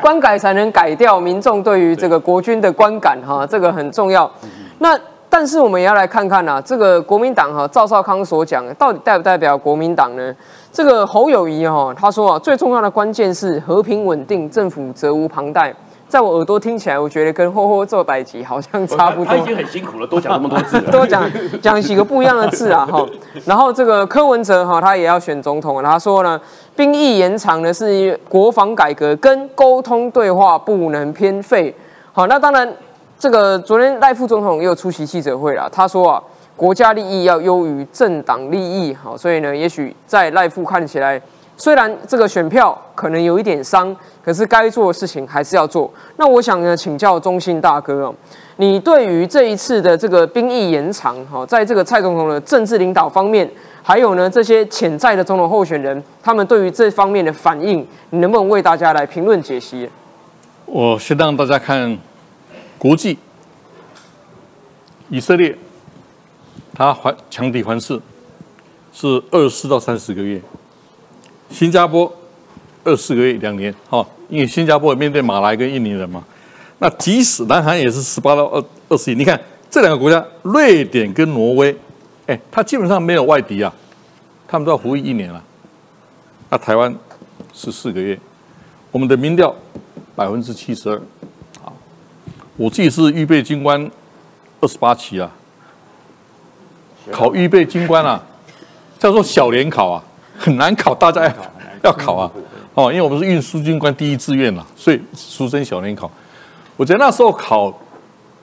观改才能改掉民众对于这个国军的观感哈，这个很重要。那但是我们也要来看看啊，这个国民党哈，赵少康所讲到底代不代表国民党呢？这个侯友谊哈，他说啊，最重要的关键是和平稳定，政府责无旁贷。在我耳朵听起来，我觉得跟霍霍做百集好像差不多他已。经很辛苦了，多讲那么多字。多讲讲几个不一样的字啊，哈。然后这个柯文哲哈，他也要选总统，他说呢，兵役延长呢是国防改革跟沟通对话不能偏废。好，那当然，这个昨天赖副总统也有出席记者会了，他说啊，国家利益要优于政党利益，好，所以呢，也许在赖副看起来。虽然这个选票可能有一点伤，可是该做的事情还是要做。那我想呢，请教中信大哥哦，你对于这一次的这个兵役延长，哈，在这个蔡总统的政治领导方面，还有呢这些潜在的总统候选人，他们对于这方面的反应，你能不能为大家来评论解析？我先让大家看国际，以色列，他还强敌环视是二十四到三十个月，新加坡二四个月两年，哈，因为新加坡面对马来跟印尼人嘛。那即使南韩也是十八到二二十一，你看这两个国家，瑞典跟挪威，哎，它基本上没有外敌啊，他们都要服役一年了。那台湾十四个月，我们的民调百分之七十二，好，我自己是预备军官二十八期啊，考预备军官啊，叫做小联考啊，很难考，大家要要考啊，哦，因为我们是运输军官第一志愿嘛，所以俗称小联考。我觉得那时候考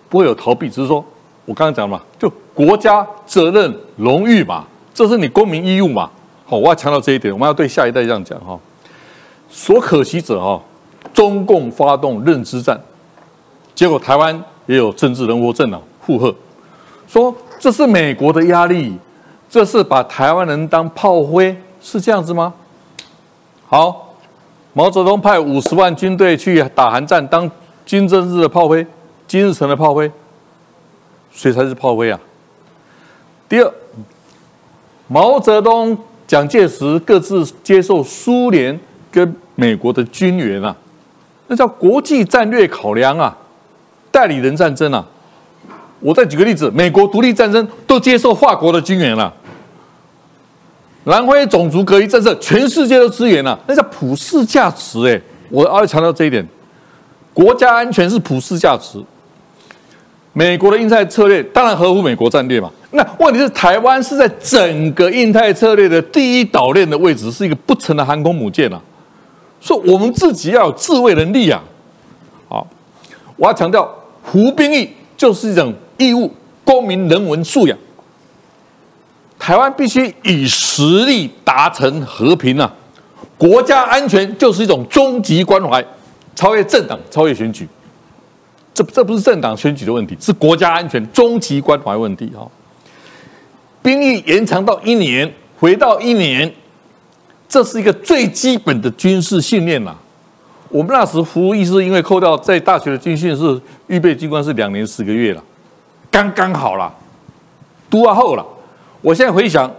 不会有逃避，只是说我刚刚讲嘛，就国家责任荣誉嘛，这是你公民义务嘛。好，我要强调这一点，我们要对下一代这样讲哈。所可惜者哈，中共发动认知战，结果台湾也有政治人物政党附和，说这是美国的压力，这是把台湾人当炮灰，是这样子吗？好，毛泽东派五十万军队去打韩战，当金正日的炮灰，金日成的炮灰，谁才是炮灰啊？第二，毛泽东、蒋介石各自接受苏联跟美国的军援啊，那叫国际战略考量啊，代理人战争啊。我再举个例子，美国独立战争都接受法国的军援了，南非种族隔离政策，全世界都支援了，那叫普世价值哎，我要强调这一点，国家安全是普世价值。美国的印太策略当然合乎美国战略嘛，那问题是台湾是在整个印太策略的第一岛链的位置，是一个不成的航空母舰啊，所以我们自己要有自卫能力啊。好，我要强调，服兵役就是一种义务，公民人文素养。台湾必须以实力达成和平啊！国家安全就是一种终极关怀，超越政党，超越选举。这这不是政党选举的问题，是国家安全终极关怀问题哈。兵役延长到一年，回到一年，这是一个最基本的军事训练啦。我们那时服役是因为扣掉在大学的军训是预备军官是两年十个月了，刚刚好了，读完后了。我现在回想，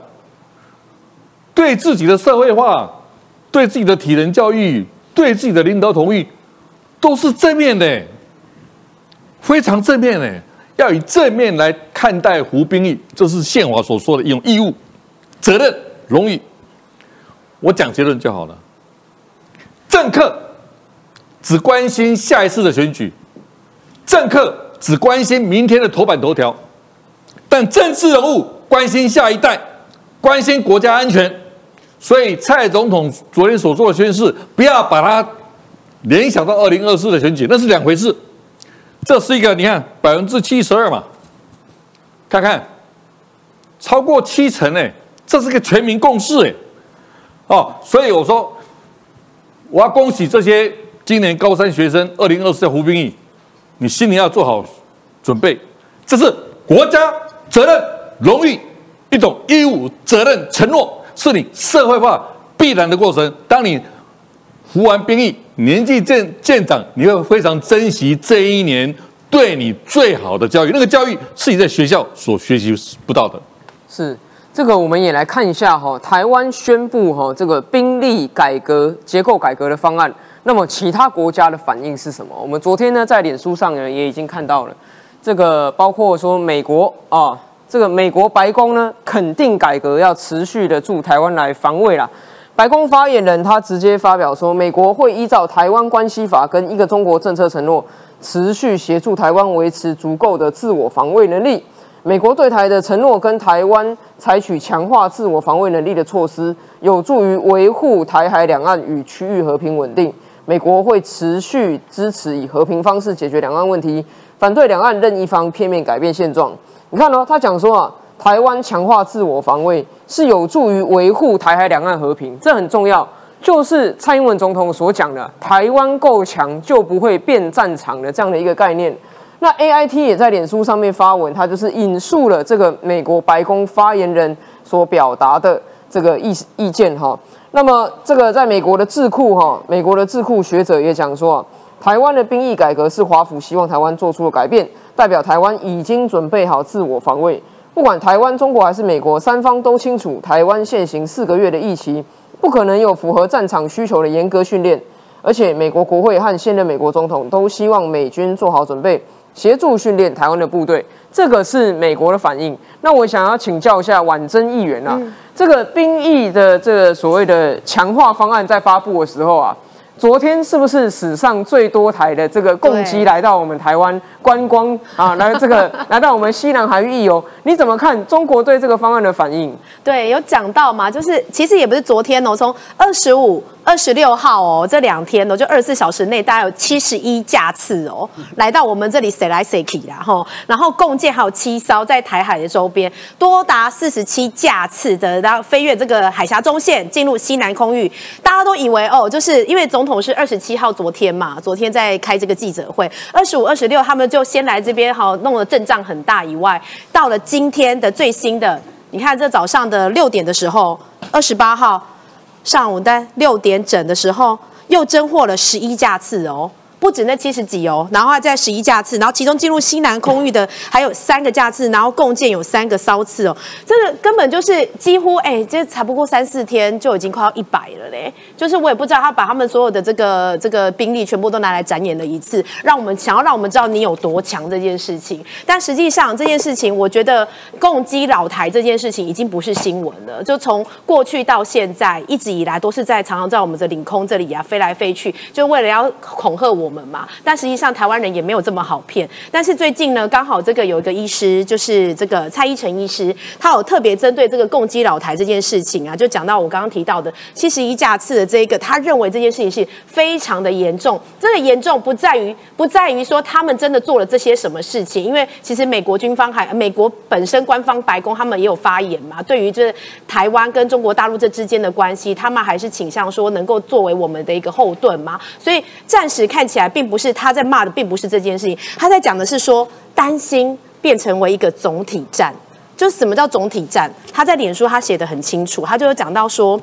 对自己的社会化、对自己的体能教育、对自己的领导同意，都是正面的，非常正面的。要以正面来看待服兵役，这是宪法所说的一种义务、责任、荣誉。我讲结论就好了。政客只关心下一次的选举，政客只关心明天的头版头条，但政治人物。关心下一代，关心国家安全，所以蔡总统昨天所做的宣誓，不要把它联想到二零二四的选举，那是两回事。这是一个你看百分之七十二嘛，看看超过七成哎，这是个全民共识哎，哦，所以我说我要恭喜这些今年高三学生二零二四的胡兵役，你心里要做好准备，这是国家责任。荣誉，一种义务、责任、承诺，是你社会化必然的过程。当你服完兵役，年纪渐渐长，你会非常珍惜这一年对你最好的教育，那个教育是你在学校所学习不到的。是这个，我们也来看一下哈，台湾宣布哈这个兵力改革、结构改革的方案。那么其他国家的反应是什么？我们昨天呢在脸书上呢也已经看到了，这个包括说美国啊，这个美国白宫呢肯定改革要持续的驻台湾来防卫啦。白宫发言人他直接发表说，美国会依照台湾关系法跟一个中国政策承诺，持续协助台湾维持足够的自我防卫能力。美国对台的承诺跟台湾采取强化自我防卫能力的措施，有助于维护台海两岸与区域和平稳定。美国会持续支持以和平方式解决两岸问题，反对两岸任一方片面改变现状。你看哦，他讲说啊，台湾强化自我防卫是有助于维护台海两岸和平，这很重要。就是蔡英文总统所讲的，台湾够强就不会变战场的这样的一个概念。那 A I T 也在脸书上面发文，他就是引述了这个美国白宫发言人所表达的这个意意见哈。那么这个在美国的智库哈，美国的智库学者也讲说，台湾的兵役改革是华府希望台湾做出的改变，代表台湾已经准备好自我防卫。不管台湾、中国还是美国，三方都清楚，台湾现行四个月的疫期，不可能有符合战场需求的严格训练。而且美国国会和现任美国总统都希望美军做好准备。协助训练台湾的部队，这个是美国的反应。那我想要请教一下婉珍议员啊，这个兵役的这个所谓的强化方案在发布的时候啊，昨天是不是史上最多台的这个共机来到我们台湾观光啊？来这个来到我们西南海域游，你怎么看中国对这个方案的反应？对，有讲到嘛，就是其实也不是昨天哦，从二十五。二十六号哦，这两天哦，就二十四小时内，大概有七十一架次哦，来到我们这里谁来谁去啦吼，然后共建还有七艘在台海的周边，多达四十七架次的，然后飞越这个海峡中线进入西南空域，大家都以为哦，就是因为总统是二十七号昨天嘛，昨天在开这个记者会，二十五、二十六他们就先来这边哈，弄得阵仗很大以外，到了今天的最新的，你看这早上的六点的时候，二十八号。上午在六点整的时候，又增获了十一架次哦。不止那七十几哦，然后在十一架次，然后其中进入西南空域的还有三个架次，然后共建有三个骚次哦，这个根本就是几乎哎，这才不过三四天就已经快要一百了嘞。就是我也不知道他把他们所有的这个这个兵力全部都拿来展演了一次，让我们想要让我们知道你有多强这件事情。但实际上这件事情，我觉得攻击老台这件事情已经不是新闻了，就从过去到现在一直以来都是在常常在我们的领空这里啊飞来飞去，就为了要恐吓我。们嘛，但实际上台湾人也没有这么好骗。但是最近呢，刚好这个有一个医师，就是这个蔡依晨医师，他有特别针对这个共击老台这件事情啊，就讲到我刚刚提到的七十一架次的这一个，他认为这件事情是非常的严重。真的严重不在于不在于说他们真的做了这些什么事情，因为其实美国军方还美国本身官方白宫他们也有发言嘛，对于这台湾跟中国大陆这之间的关系，他们还是倾向说能够作为我们的一个后盾嘛。所以暂时看起来。并不是他在骂的，并不是这件事情，他在讲的是说担心变成为一个总体战，就是什么叫总体战？他在脸书他写的很清楚，他就有讲到说，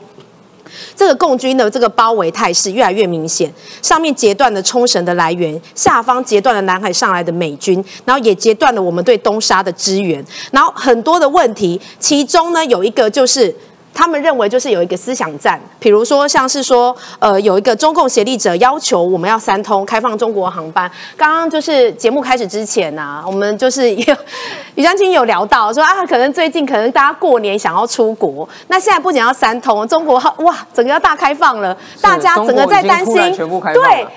这个共军的这个包围态势越来越明显，上面截断了冲绳的来源，下方截断了南海上来的美军，然后也截断了我们对东沙的支援，然后很多的问题，其中呢有一个就是。他们认为就是有一个思想战，比如说像是说，呃，有一个中共协力者要求我们要三通开放中国航班。刚刚就是节目开始之前呐，我们就是有李将军有聊到说啊，可能最近可能大家过年想要出国，那现在不仅要三通，中国哇，整个要大开放了，大家整个在担心，对。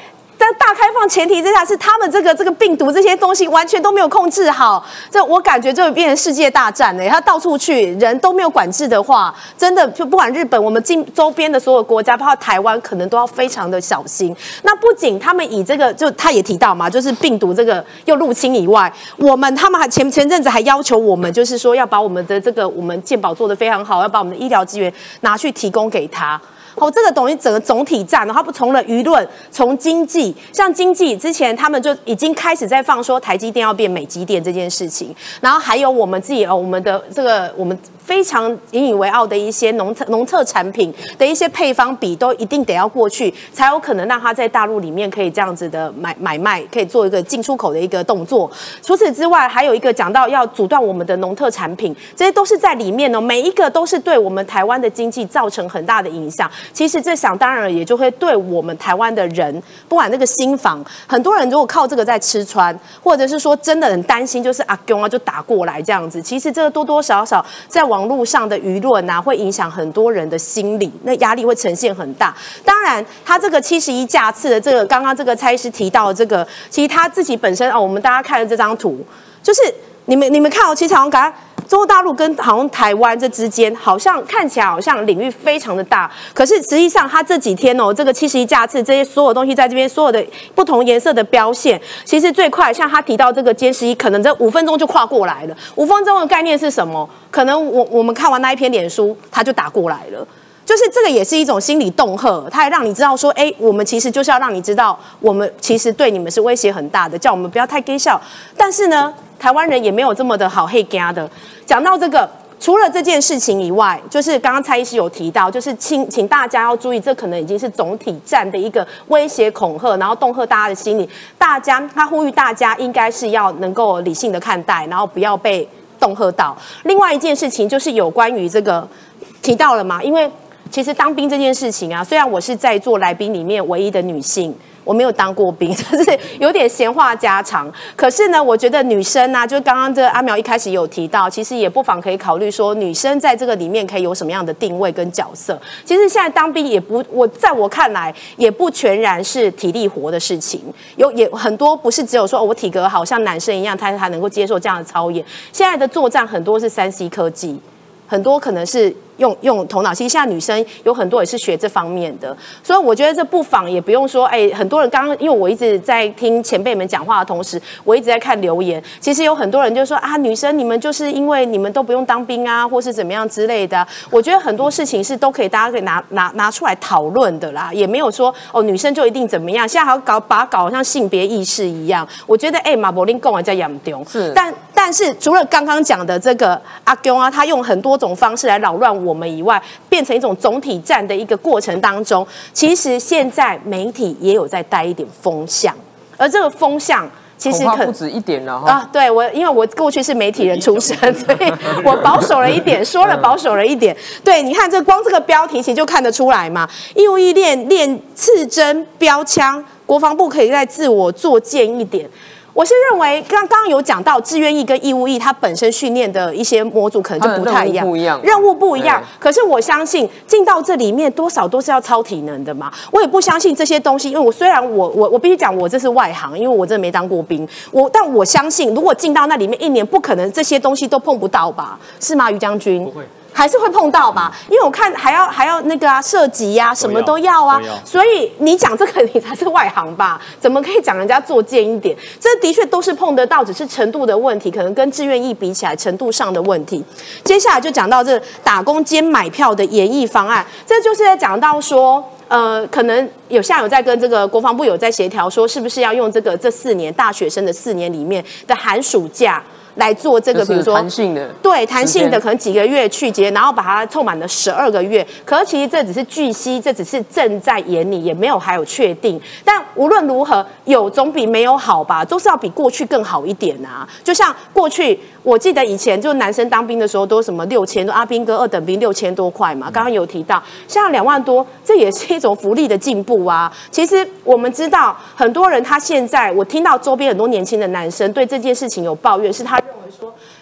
在大开放前提之下，是他们这个这个病毒这些东西完全都没有控制好，这我感觉就会变成世界大战嘞。他到处去，人都没有管制的话，真的就不管日本，我们近周边的所有国家，包括台湾，可能都要非常的小心。那不仅他们以这个，就他也提到嘛，就是病毒这个又入侵以外，我们他们还前前阵子还要求我们，就是说要把我们的这个我们健保做得非常好，要把我们的医疗资源拿去提供给他。哦，这个等于整个总体战，然后不从了舆论，从经济，像经济之前他们就已经开始在放说台积电要变美积电这件事情，然后还有我们自己哦，我们的这个我们非常引以为傲的一些农特农特产品的一些配方比，都一定得要过去，才有可能让它在大陆里面可以这样子的买买卖，可以做一个进出口的一个动作。除此之外，还有一个讲到要阻断我们的农特产品，这些都是在里面哦，每一个都是对我们台湾的经济造成很大的影响。其实这想当然了也就会对我们台湾的人，不管那个新房，很多人如果靠这个在吃穿，或者是说真的很担心，就是阿公啊就打过来这样子。其实这个多多少少在网络上的舆论啊，会影响很多人的心理，那压力会呈现很大。当然，他这个七十一架次的这个，刚刚这个蔡医师提到的这个，其实他自己本身哦，我们大家看了这张图，就是你们你们看哦，其实好像感觉中国大陆跟好像台湾这之间，好像看起来好像领域非常的大，可是实际上它这几天哦，这个七十一架次这些所有东西在这边，所有的不同颜色的标线，其实最快像他提到这个歼十一，可能这五分钟就跨过来了。五分钟的概念是什么？可能我我们看完那一篇脸书，他就打过来了。就是这个也是一种心理恫吓，它也让你知道说，哎，我们其实就是要让你知道，我们其实对你们是威胁很大的，叫我们不要太 gay 笑。但是呢，台湾人也没有这么的好黑加的。讲到这个，除了这件事情以外，就是刚刚蔡医师有提到，就是请请大家要注意，这可能已经是总体战的一个威胁恐吓，然后恫吓大家的心理。大家他呼吁大家应该是要能够理性的看待，然后不要被恫吓到。另外一件事情就是有关于这个提到了嘛，因为。其实当兵这件事情啊，虽然我是在座来宾里面唯一的女性，我没有当过兵，就是有点闲话家常。可是呢，我觉得女生呢，就刚刚这阿苗一开始有提到，其实也不妨可以考虑说，女生在这个里面可以有什么样的定位跟角色。其实现在当兵也不，我在我看来也不全然是体力活的事情，有也很多不是只有说我体格好像男生一样，他才能够接受这样的操演。现在的作战很多是三 C 科技，很多可能是。用用头脑，其实现在女生有很多也是学这方面的，所以我觉得这不妨也不用说，哎，很多人刚刚因为我一直在听前辈们讲话的同时，我一直在看留言，其实有很多人就说啊，女生你们就是因为你们都不用当兵啊，或是怎么样之类的。我觉得很多事情是都可以大家可以拿拿拿出来讨论的啦，也没有说哦女生就一定怎么样，现在还要搞把它搞像性别意识一样。我觉得哎，马柏林跟我在养丢，是，但但是除了刚刚讲的这个阿公啊，他用很多种方式来扰乱我。我们以外，变成一种总体战的一个过程当中，其实现在媒体也有在带一点风向，而这个风向其实可不止一点了哈。啊，对我，因为我过去是媒体人出身，所以我保守了一点，说了保守了一点。对，你看这光这个标题其实就看得出来嘛，义务役练练刺针标枪，国防部可以再自我作践一点。我是认为，刚刚有讲到志愿役跟义务役，它本身训练的一些模组可能就不太一样，不一样，任务不一样。可是我相信进到这里面，多少都是要超体能的嘛。我也不相信这些东西，因为我虽然我我我必须讲，我这是外行，因为我真的没当过兵。我但我相信，如果进到那里面一年，不可能这些东西都碰不到吧？是吗，于将军？不会。还是会碰到吧，因为我看还要还要那个啊，涉及呀，什么都要啊，所以你讲这个你才是外行吧？怎么可以讲人家作贱一点？这的确都是碰得到，只是程度的问题，可能跟志愿意比起来程度上的问题。接下来就讲到这打工兼买票的演绎方案，这就是在讲到说，呃，可能有下有在跟这个国防部有在协调，说是不是要用这个这四年大学生的四年里面的寒暑假。来做这个，比如说弹性的，对弹性的，可能几个月去结，然后把它凑满了十二个月。可是其实这只是据悉，这只是正在眼里，也没有还有确定。但无论如何，有总比没有好吧，都是要比过去更好一点啊。就像过去，我记得以前就男生当兵的时候都什么六千多，阿兵哥二等兵六千多块嘛。刚刚有提到，现在两万多，这也是一种福利的进步啊。其实我们知道，很多人他现在，我听到周边很多年轻的男生对这件事情有抱怨，是他。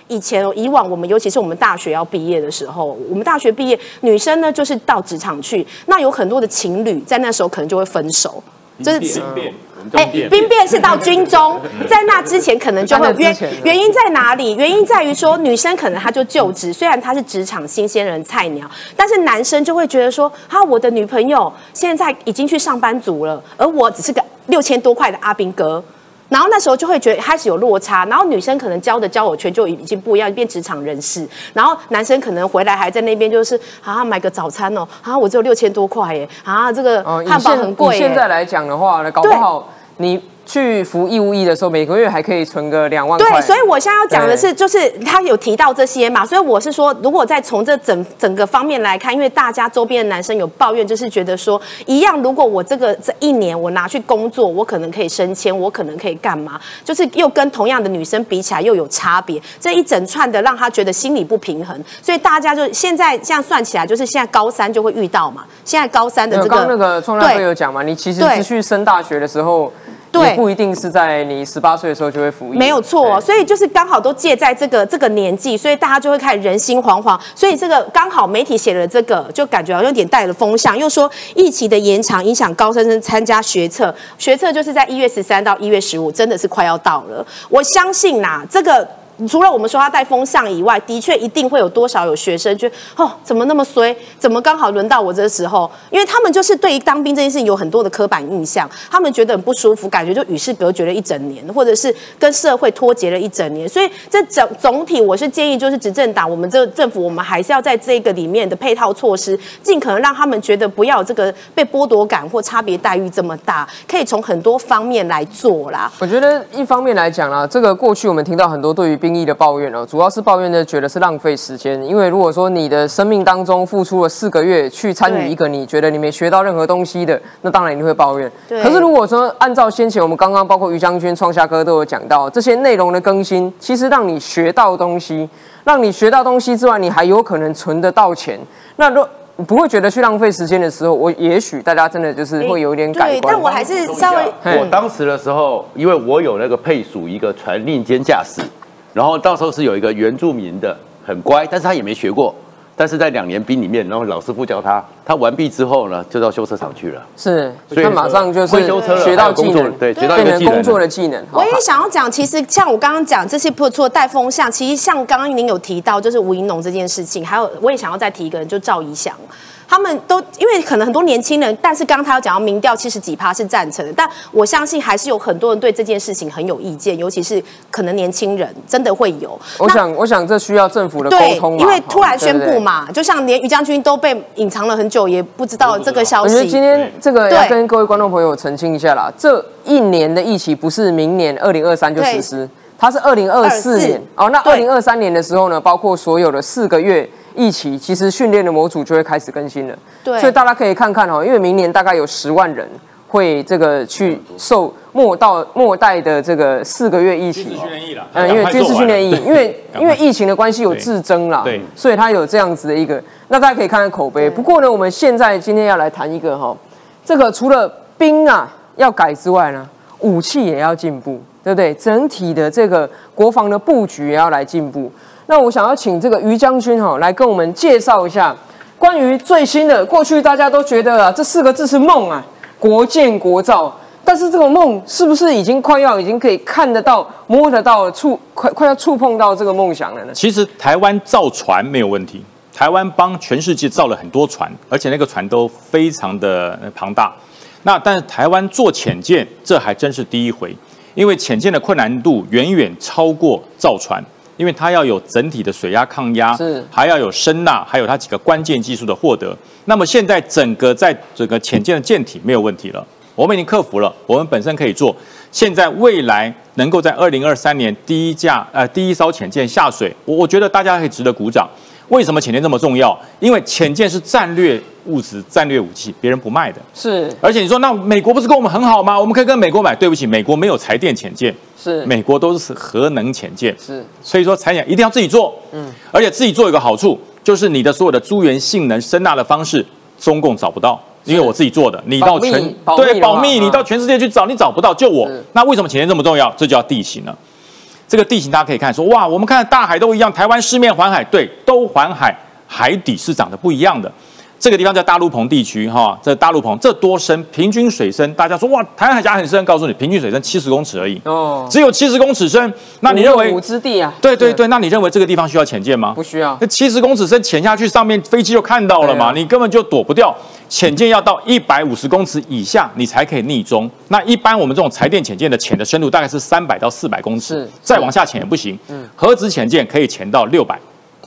说以前以往我们尤其是我们大学要毕业的时候，我们大学毕业女生呢就是到职场去，那有很多的情侣在那时候可能就会分手，就是兵变。哎，兵变是到军中，在那之前可能就会原原因在哪里？原因在于说女生可能她就就职，虽然她是职场新鲜人菜鸟，但是男生就会觉得说，哈，我的女朋友现在已经去上班族了，而我只是个六千多块的阿兵哥。然后那时候就会觉得开始有落差，然后女生可能交的交友圈就已经不一样，变职场人士。然后男生可能回来还在那边就是啊买个早餐哦，啊我只有六千多块耶，啊这个汉堡很贵。现在来讲的话呢，搞不好你。去服义务役的时候，每个月还可以存个两万块。对，所以我现在要讲的是，就是他有提到这些嘛，所以我是说，如果再从这整整个方面来看，因为大家周边的男生有抱怨，就是觉得说，一样，如果我这个这一年我拿去工作，我可能可以升迁，我可能可以干嘛，就是又跟同样的女生比起来又有差别，这一整串的让他觉得心理不平衡，所以大家就现在这样算起来，就是现在高三就会遇到嘛，现在高三的这个，那个创大哥有讲嘛，你其实是去升大学的时候。对，不一定是在你十八岁的时候就会服役，没有错。所以就是刚好都借在这个这个年纪，所以大家就会开始人心惶惶。所以这个刚好媒体写了这个，就感觉好像有点带了风向，又说疫情的延长影响高三生参加学测，学测就是在一月十三到一月十五，真的是快要到了。我相信呐，这个。除了我们说他带风向以外，的确一定会有多少有学生觉得哦，怎么那么衰？怎么刚好轮到我这个时候？因为他们就是对于当兵这件事情有很多的刻板印象，他们觉得很不舒服，感觉就与世隔绝了一整年，或者是跟社会脱节了一整年。所以这整总体，我是建议就是执政党，我们这个政府，我们还是要在这个里面的配套措施，尽可能让他们觉得不要这个被剥夺感或差别待遇这么大，可以从很多方面来做啦。我觉得一方面来讲啊，这个过去我们听到很多对于兵。兵役的抱怨哦，主要是抱怨的觉得是浪费时间，因为如果说你的生命当中付出了四个月去参与一个你觉得你没学到任何东西的，那当然你会抱怨。可是如果说按照先前我们刚刚包括于将军、创下哥都有讲到这些内容的更新，其实让你学到东西，让你学到东西之外，你还有可能存得到钱。那若你不会觉得去浪费时间的时候，我也许大家真的就是会有一点改观。但我还是稍微，我当时的时候，因为我有那个配属一个传令兼驾驶。然后到时候是有一个原住民的，很乖，但是他也没学过，但是在两年兵里面，然后老师傅教他，他完毕之后呢，就到修车厂去了。是，所以他马上就是学到技能，对，学到一个技能，工作的技能。我也想要讲，其实像我刚刚讲这些，不错带风向，其实像刚刚您有提到，就是吴英农这件事情，还有我也想要再提一个人，就赵怡翔。他们都因为可能很多年轻人，但是刚刚他有讲到民调七十几趴是赞成的，但我相信还是有很多人对这件事情很有意见，尤其是可能年轻人真的会有。我想，我想这需要政府的沟通因为突然宣布嘛，就像连于将军都被隐藏了很久，也不知道这个消息。我觉得今天这个要跟各位观众朋友澄清一下啦，这一年的疫情不是明年二零二三就实施，它是二零二四年哦。那二零二三年的时候呢，包括所有的四个月。一起其实训练的模组就会开始更新了，对，所以大家可以看看哦，因为明年大概有十万人会这个去受末到末代的这个四个月疫情。训练役了，嗯，因为军事训练役，因为因为疫情的关系有自增啦，对，所以它有这样子的一个，那大家可以看看口碑。不过呢，我们现在今天要来谈一个哈，这个除了兵啊要改之外呢，武器也要进步，对不对？整体的这个国防的布局也要来进步。那我想要请这个于将军哈来跟我们介绍一下关于最新的。过去大家都觉得啊，这四个字是梦啊，国建国造。但是这个梦是不是已经快要已经可以看得到、摸得到、触快快要触碰到这个梦想了呢？其实台湾造船没有问题，台湾帮全世界造了很多船，而且那个船都非常的庞大。那但是台湾做潜舰，这还真是第一回，因为潜舰的困难度远远超过造船。因为它要有整体的水压抗压，是还要有声呐，还有它几个关键技术的获得。那么现在整个在整个潜舰的舰体没有问题了，我们已经克服了，我们本身可以做。现在未来能够在二零二三年第一架呃第一艘潜舰下水，我我觉得大家可以值得鼓掌。为什么潜舰这么重要？因为潜舰是战略物资、战略武器，别人不卖的。是，而且你说那美国不是跟我们很好吗？我们可以跟美国买。对不起，美国没有柴电潜舰，是美国都是核能潜舰。是，所以说柴电一定要自己做。嗯，而且自己做有个好处，就是你的所有的资源、性能、声纳的方式，中共找不到，因为我自己做的。你到全对保密，你到全世界去找，你找不到，就我。那为什么潜舰这么重要？这叫地形了。这个地形大家可以看，说哇，我们看大海都一样，台湾四面环海，对，都环海，海底是长得不一样的。这个地方叫大陆棚地区，哈，这大陆棚这多深？平均水深，大家说哇，台湾海峡很深，告诉你，平均水深七十公尺而已，哦，只有七十公尺深。那你认为？五之地啊？对对对，那你认为这个地方需要潜舰吗？不需要。那七十公尺深潜下去，上面飞机就看到了嘛，你根本就躲不掉。潜舰要到一百五十公尺以下，你才可以逆中。那一般我们这种柴电潜舰的潜的深度大概是三百到四百公尺，再往下潜也不行。嗯，核子潜舰可以潜到六百，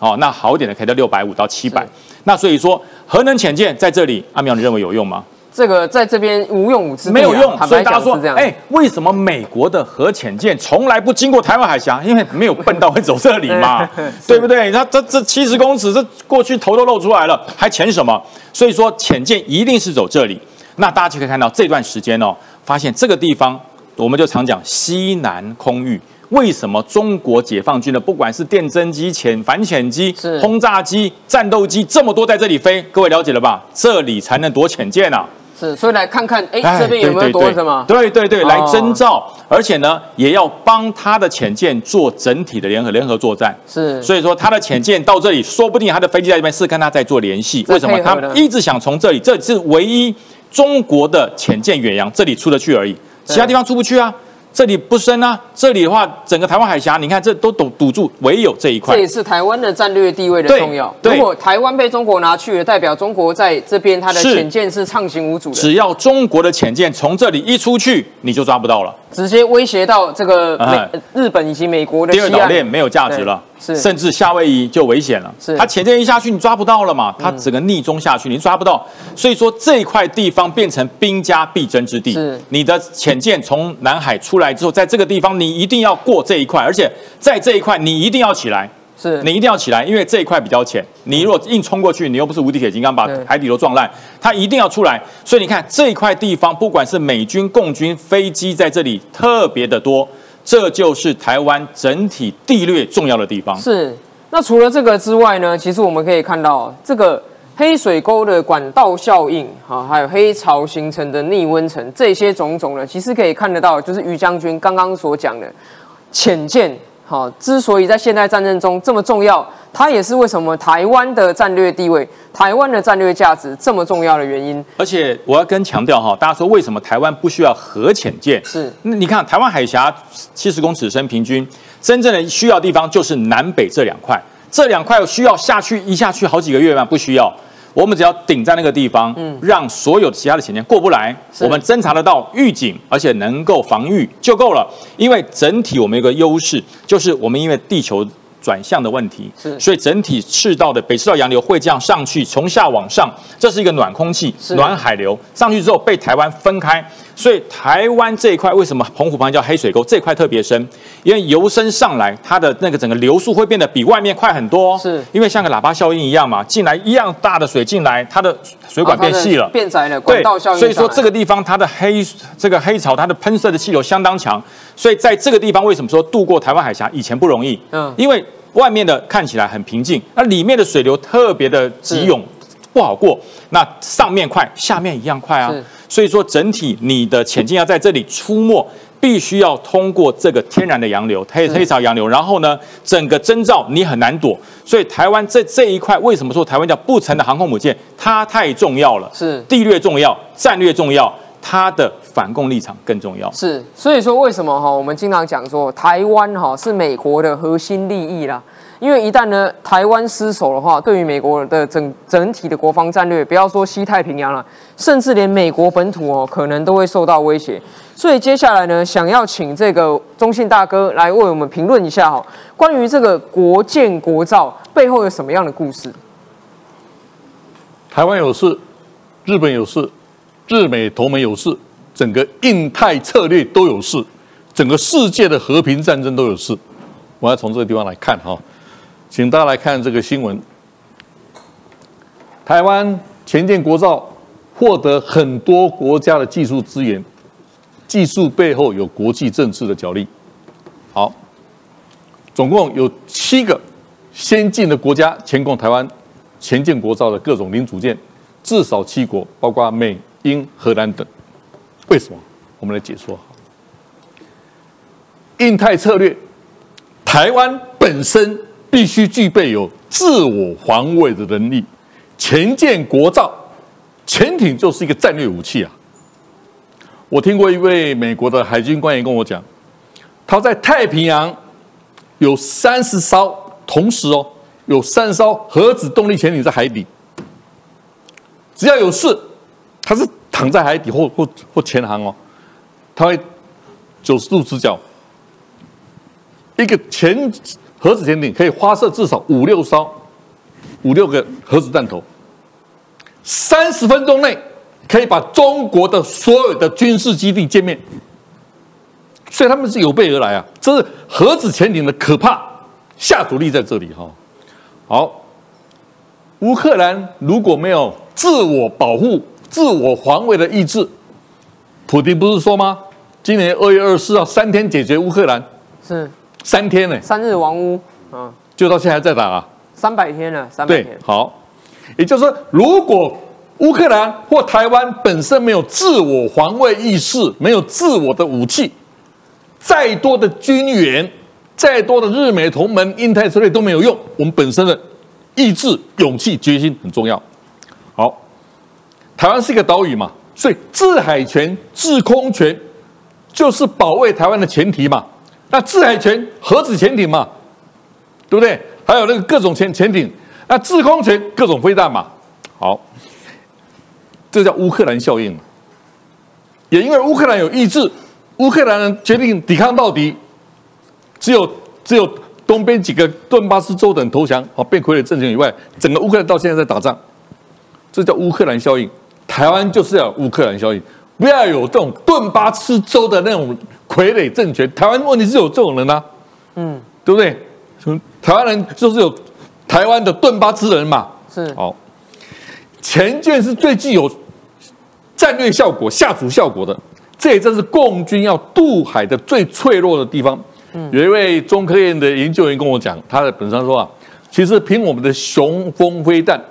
哦，那好一点的可以到六百五到七百。那所以说，核能潜舰在这里，阿苗你认为有用吗？这个在这边无用武之地啊没有用，所以大家说讲是这，样。哎，为什么美国的核潜舰从来不经过台湾海峡？因为没有笨到会走这里嘛，对不对？那这这七十公尺，这过去头都露出来了，还潜什么？所以说潜舰一定是走这里。那大家就可以看到这段时间哦，发现这个地方，我们就常讲西南空域。为什么中国解放军的不管是电侦机、潜反潜机、轰炸机、战斗机这么多在这里飞？各位了解了吧？这里才能躲潜舰啊！是，所以来看看，哎，哎这边有没有多什么？对对对，哦来征兆，而且呢，也要帮他的潜舰做整体的联合联合作战。是，所以说，他的潜舰到这里，说不定他的飞机在这边是跟他在做联系。为什么？他一直想从这里，这是唯一中国的潜舰远洋这里出得去而已，其他地方出不去啊。这里不深啊，这里的话，整个台湾海峡，你看这都堵堵住，唯有这一块这。也是台湾的战略地位的重要。对如果台湾被中国拿去了，代表中国在这边它的是潜舰是畅行无阻的，只要中国的潜舰从这里一出去，你就抓不到了。直接威胁到这个美哎日本以及美国的第二岛链没有价值了，是甚至夏威夷就危险了。是它潜舰一下去，你抓不到了嘛？它整个逆中下去，你抓不到。所以说这一块地方变成兵家必争之地。是你的潜舰从南海出来之后，在这个地方你一定要过这一块，而且在这一块你一定要起来。是你一定要起来，因为这一块比较浅。你如果硬冲过去，你又不是无敌铁金刚，把海底都撞烂，它一定要出来。所以你看这一块地方，不管是美军、共军飞机在这里特别的多，这就是台湾整体地略重要的地方。是。那除了这个之外呢，其实我们可以看到这个黑水沟的管道效应，哈，还有黑潮形成的逆温层，这些种种呢，其实可以看得到，就是于将军刚刚所讲的潜舰，哈，之所以在现代战争中这么重要，它也是为什么台湾的战略地位、台湾的战略价值这么重要的原因。而且我要跟强调哈，大家说为什么台湾不需要核潜舰？是那你看台湾海峡七十公尺深，平均真正的需要地方就是南北这两块，这两块需要下去一下去好几个月吗？不需要。我们只要顶在那个地方，让所有其他的潜舰过不来，我们侦查得到预警，而且能够防御就够了。因为整体我们有个优势，就是我们因为地球转向的问题，是。所以整体赤道的北赤道洋流会这样上去，从下往上，这是一个暖空气、暖海流上去之后被台湾分开，所以台湾这一块为什么澎湖旁边叫黑水沟？这块特别深，因为由深上来，它的那个整个流速会变得比外面快很多，是。因为像个喇叭效应一样嘛，进来一样大的水进来，它的水管变细了，变窄了，管对道效应，所以说这个地方它的黑这个黑潮，它的喷射的气流相当强，所以在这个地方为什么说渡过台湾海峡以前不容易？嗯。因为外面的看起来很平静，那里面的水流特别的急涌，不好过。那上面快，下面一样快啊是。所以说整体你的潜进要在这里出没。必须要通过这个天然的洋流，黑黑潮洋流，然后呢，整个征兆你很难躲，所以台湾这这一块为什么说台湾叫不成的航空母舰？它太重要了，是地略重要，战略重要，它的反共立场更重要。是，所以说为什么哈，我们经常讲说台湾哈是美国的核心利益啦。因为一旦呢台湾失守的话，对于美国的整整体的国防战略，不要说西太平洋了，甚至连美国本土哦，可能都会受到威胁。所以接下来呢，想要请这个中信大哥来为我们评论一下哈，关于这个国建国造背后有什么样的故事？台湾有事，日本有事，日美同盟有事，整个印太策略都有事，整个世界的和平战争都有事。我要从这个地方来看哈，请大家来看这个新闻。台湾前建国造获得很多国家的技术资源，技术背后有国际政治的角力。好，总共有七个先进的国家前供台湾前建国造的各种零组件，至少七国，包括美、英、荷兰等。为什么？我们来解说。印太策略，台湾本身必须具备有自我防卫的能力。前建国造，潜艇就是一个战略武器啊！我听过一位美国的海军官员跟我讲，他在太平洋有三十艘，同时哦。有三艘核子动力潜艇在海底，只要有事，它是躺在海底或或或潜航哦，它会九十度直角，一个潜核子潜艇可以发射至少五六艘、五六个核子弹头，三十分钟内可以把中国的所有的军事基地歼灭，所以他们是有备而来啊！这是核子潜艇的可怕下主力在这里哈。好，乌克兰如果没有自我保护、自我防卫的意志，普京不是说吗？今年二月二十四号三天解决乌克兰，是三天呢，三日王屋，嗯，就到现在还在打啊。三百天了，三百天，，好，也就是说，如果乌克兰或台湾本身没有自我防卫意识，没有自我的武器，再多的军援，再多的日美同盟、印太之类都没有用。我们本身的意志、勇气、决心很重要。好，台湾是一个岛屿嘛，所以制海权、制空权就是保卫台湾的前提嘛。那制海权、核子潜艇嘛，对不对？还有那个各种潜潜艇，那制空权各种飞弹嘛。好，这叫乌克兰效应。也因为乌克兰有意志，乌克兰人决定抵抗到底，只有只有东边几个顿巴斯州等投降，好变傀儡政权以外，整个乌克兰到现在在打仗，这叫乌克兰效应。台湾就是要乌克兰效应，不要有这种顿巴吃粥的那种傀儡政权。台湾问题是有这种人啊，嗯，对不对？台湾人就是有台湾的顿巴斯人嘛，是好，前舰是最具有战略效果、下阻效果的，这也正是共军要渡海的最脆弱的地方。有一位中科院的研究员跟我讲，他的本上说啊，其实凭我们的雄风飞弹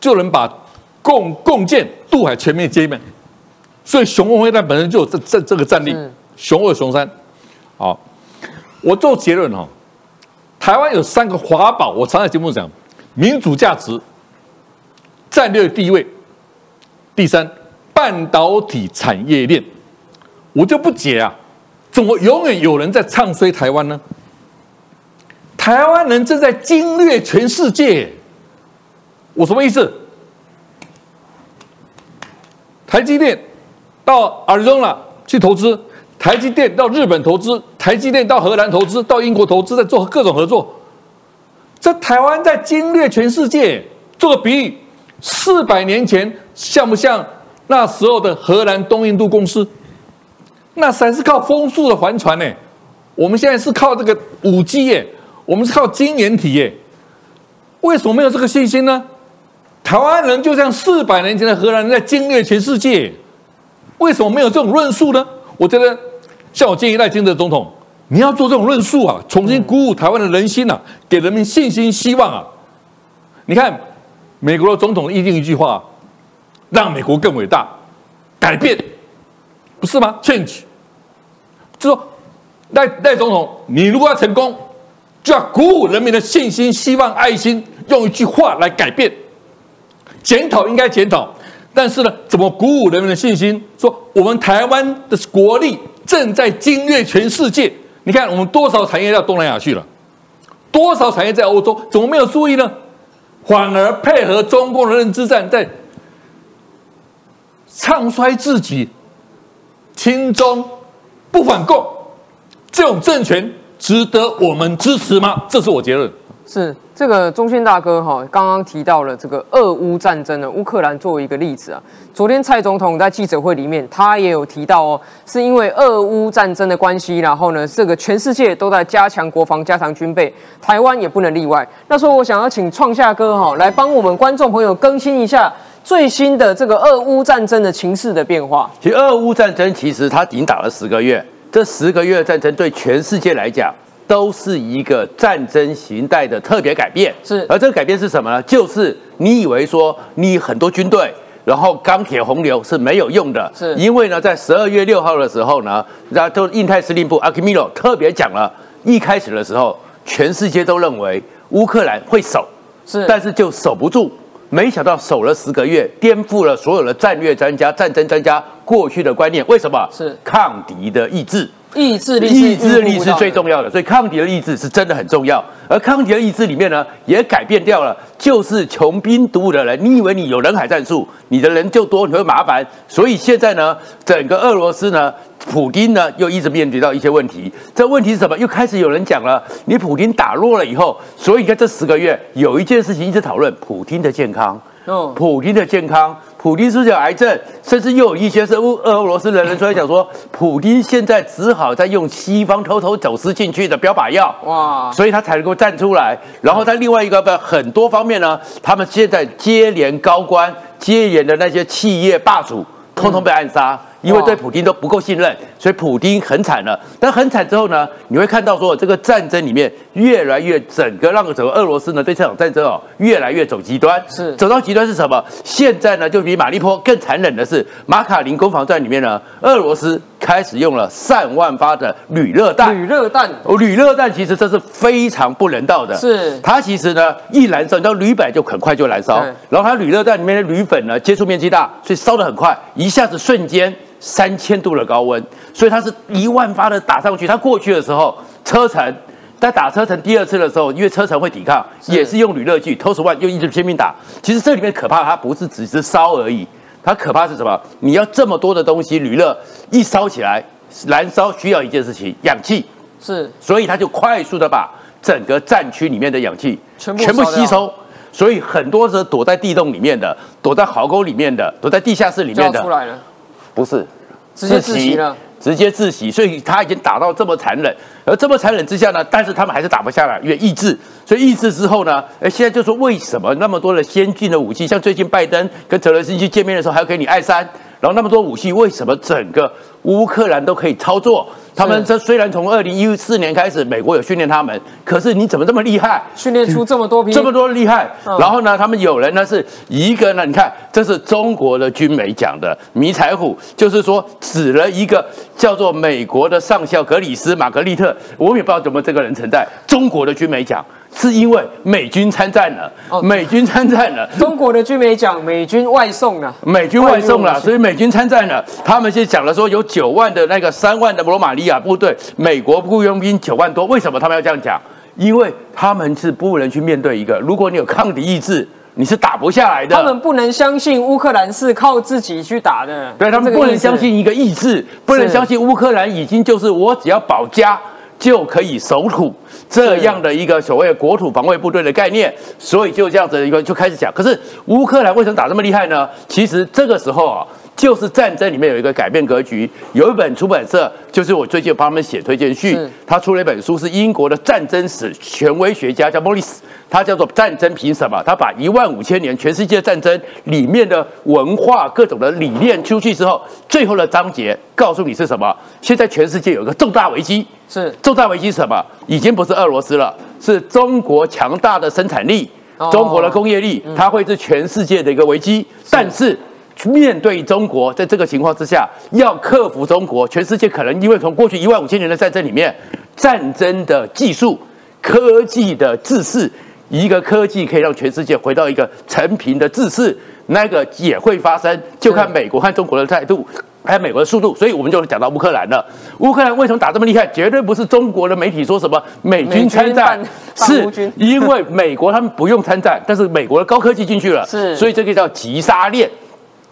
就能把共共建渡海全面歼灭，所以雄风飞弹本身就有这这这个战力是，雄二雄三。好，我做结论哈、台湾有三个华宝，我常在节目讲，民主价值、战略地位，第三，半导体产业链。我就不解啊，怎么永远有人在唱衰台湾呢？台湾人正在经略全世界，我什么意思？台积电到 Arizona 去投资，台积电到日本投资，台积电到荷兰投资，到英国投资，在做各种合作。这台湾在经略全世界。做个比喻，四百年前像不像那时候的荷兰东印度公司？那才是靠风速的帆船呢。我们现在是靠这个五 G 耶，我们是靠晶圆体耶。为什么没有这个信心呢？台湾人就像四百年前的荷兰人在经略全世界，为什么没有这种论述呢？我觉得，像我建议赖清德总统，你要做这种论述啊，重新鼓舞台湾的人心啊，给人民信心、希望啊。你看，美国的总统一定一句话，让美国更伟大，改变，不是吗？Change，就说赖赖总统，你如果要成功，就要鼓舞人民的信心、希望、爱心，用一句话来改变。检讨应该检讨，但是呢，怎么鼓舞人民的信心？说我们台湾的国力正在经略全世界。你看，我们多少产业到东南亚去了，多少产业在欧洲，怎么没有注意呢？反而配合中共的认知战，在唱衰自己，亲中不反共，这种政权值得我们支持吗？这是我结论。是这个中轩大哥哈，刚刚提到了这个俄乌战争呢，乌克兰作为一个例子啊。昨天蔡总统在记者会里面，他也有提到哦，是因为俄乌战争的关系，然后呢，这个全世界都在加强国防、加强军备，台湾也不能例外。那时候我想要请创夏哥哈来帮我们观众朋友更新一下最新的这个俄乌战争的情势的变化。其实俄乌战争其实它已经打了十个月，这十个月战争对全世界来讲都是一个战争形态的特别改变。是而这个改变是什么呢？就是你以为说你很多军队。然后钢铁洪流是没有用的，是因为呢，在十二月六号的时候呢，那就印太司令部阿基米诺特别讲了，一开始的时候，全世界都认为乌克兰会守，是但是就守不住，没想到守了十个月，颠覆了所有的战略专家、战争专家过去的观念。为什么？是抗敌的意志。意志力意志力是最重。要的，所以抗敌的意志是真的很重要。而抗敌的意志里面呢，也改变掉了，就是穷兵黩武的人。你以为你有人海战术，你的人就多，你会麻烦。所以现在呢，整个俄罗斯呢，普京呢又一直面对到一些问题。这问题是什么？又开始有人讲了，你普京打落了以后，所以你看这十个月有一件事情一直讨论，普京的健康。哦普京的健康，普京是不是有癌症？甚至又有一些是俄俄罗斯人人出来讲说，普京现在只好在用西方偷偷走私进去的标靶药。哇，所以他才能够站出来。然后在另外一个很多方面呢，他们现在接连高官、接连的那些企业霸主，通通被暗杀。因为对普京都不够信任，所以普京很惨了。但很惨之后呢，你会看到说这个战争里面越来越整个让整个俄罗斯呢对这场战争哦越来越走极端。是走到极端是什么？现在呢就比马利坡更残忍的是，马卡林攻防战里面呢，俄罗斯开始用了上万发的铝热弹。铝热弹，哦，铝热弹其实这是非常不人道的。是它其实呢一燃烧，你知道铝本来就很快就燃烧，然后它铝热弹里面的铝粉呢接触面积大，所以烧得很快，一下子瞬间三千度的高温，所以它是一万发的打上去。它过去的时候，车臣在打车臣第二次的时候，因为车臣会抵抗，也是用铝热锯，偷十万用一支拼命打。其实这里面可怕，它不是只是烧而已，它可怕是什么？你要这么多的东西，铝热一烧起来，燃烧需要一件事情，氧气。是所以它就快速的把整个战区里面的氧气全部全部吸收，所以很多是躲在地洞里面的，躲在壕沟里面的，躲在地下室里面的，出来了，不是直接自己了。直接自洗，所以他已经打到这么残忍，而这么残忍之下呢，但是他们还是打不下来，因为抑制，所以抑制之后呢，哎，现在就说为什么那么多的先进的武器，像最近拜登跟泽连斯基见面的时候，还要给你爱三，然后那么多武器，为什么整个乌克兰都可以操作？他们这虽然从二零一四年开始，美国有训练他们，可是你怎么这么厉害？训练出这么多兵，这么多厉害。嗯然后呢，他们有人呢是一个呢，你看这是中国的军媒讲的迷彩虎，就是说指了一个叫做美国的上校格里斯玛格丽特，我也不知道怎么这个人存在。中国的军媒讲是因为美军参战了，哦美军参战了。中国的军媒讲美军外送了，美军外送了，所以美军参战了。他们现在讲了说有九万的那个三万的罗马尼亚部队，美国雇佣兵九万多。为什么他们要这样讲？因为他们是不能去面对一个，如果你有抗敌意志，你是打不下来的。他们不能相信乌克兰是靠自己去打的，对他们不能相。信一个意志，不能相信乌克兰已经就是我只要保家就可以守土这样的一个所谓国土防卫部队的概念，所以就这样子一个就开始讲。可是乌克兰为什么打这么厉害呢？其实这个时候啊。就是战争里面有一个改变格局，有一本出版社，就是我最近帮他们写推荐序，他出了一本书，是英国的战争史权威学家叫莫里斯，他叫做《战争凭什么》，他把一万五千年全世界战争里面的文化各种的理念出去之后，最后的章节告诉你是什么？现在全世界有一个重大危机，是重大危机是什么？已经不是俄罗斯了，是中国强大的生产力哦，中国的工业力，它会是全世界的一个危机。但是面对中国，在这个情况之下，要克服中国，全世界可能因为从过去一万五千年的战争里面，战争的技术、科技的制式，一个科技可以让全世界回到一个成平的制式，那个也会发生，就看美国和中国的态度。还有美国的速度，所以我们就讲到乌克兰了。乌克兰为什么打这么厉害？绝对不是中国的媒体说什么美军参战是因为美国他们不用参战，但是美国的高科技进去了，是所以这个叫急杀链。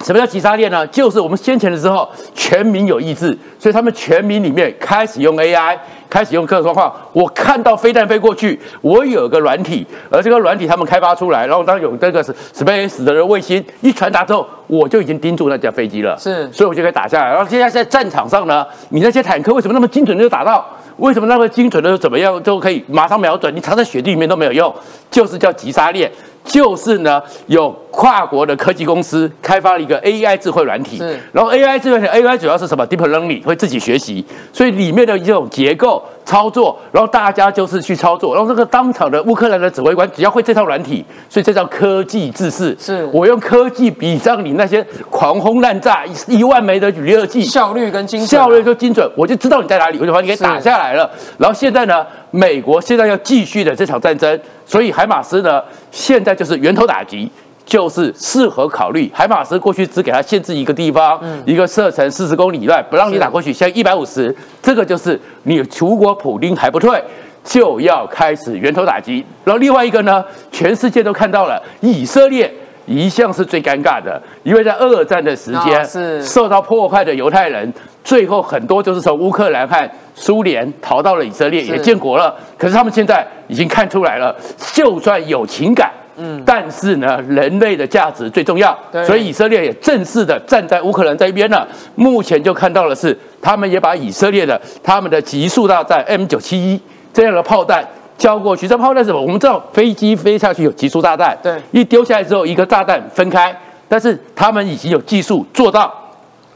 什么叫急杀链呢？就是我们先前的时候，全民有意志，所以他们全民里面开始用 AI，开始用各种状况。我看到飞弹飞过去，我有个软体，而这个软体他们开发出来，然后当有这个 Space 的卫星一传达之后，我就已经盯住那架飞机了，是所以我就可以打下来。然后现在在战场上呢，你那些坦克为什么那么精准的就打到？为什么那么精准的怎么样都可以马上瞄准？你藏在雪地里面都没有用，就是叫急杀链。就是呢，有跨国的科技公司开发了一个 AI 智慧软体。是，然后 AI 智慧软体 AI 主要是什么？Deep Learning 会自己学习，所以里面的这种结构操作，然后大家就是去操作，然后这个当场的乌克兰的指挥官只要会这套软体，所以这叫科技制式。是。我用科技比上你那些狂轰滥炸一万枚的铝热剂，效率跟精准啊。效率就精准，我就知道你在哪里，我就把你给打下来了。然后现在呢，美国现在要继续的这场战争，所以海马斯呢，现在就是源头打击。就是适合考虑，海马斯过去只给他限制一个地方，一个射程四十公里以外，不让你打过去，现在一百五十，这个就是你如果普丁还不退，就要开始源头打击。然后另外一个呢，全世界都看到了，以色列一向是最尴尬的，因为在二战的时间、啊是受到破坏的犹太人，最后很多就是从乌克兰和苏联逃到了以色列，也建国了。可是他们现在已经看出来了，就算有情感，嗯，但是呢，人类的价值最重要，对所以以色列也正式的站在乌克兰这一边了。目前就看到的是，他们也把以色列的他们的极速大战 M 九七一这样的炮弹交过去。这炮弹是什么？我们知道飞机飞下去有极速炸弹，对一丢下来之后，一个炸弹分开，但是他们已经有技术做到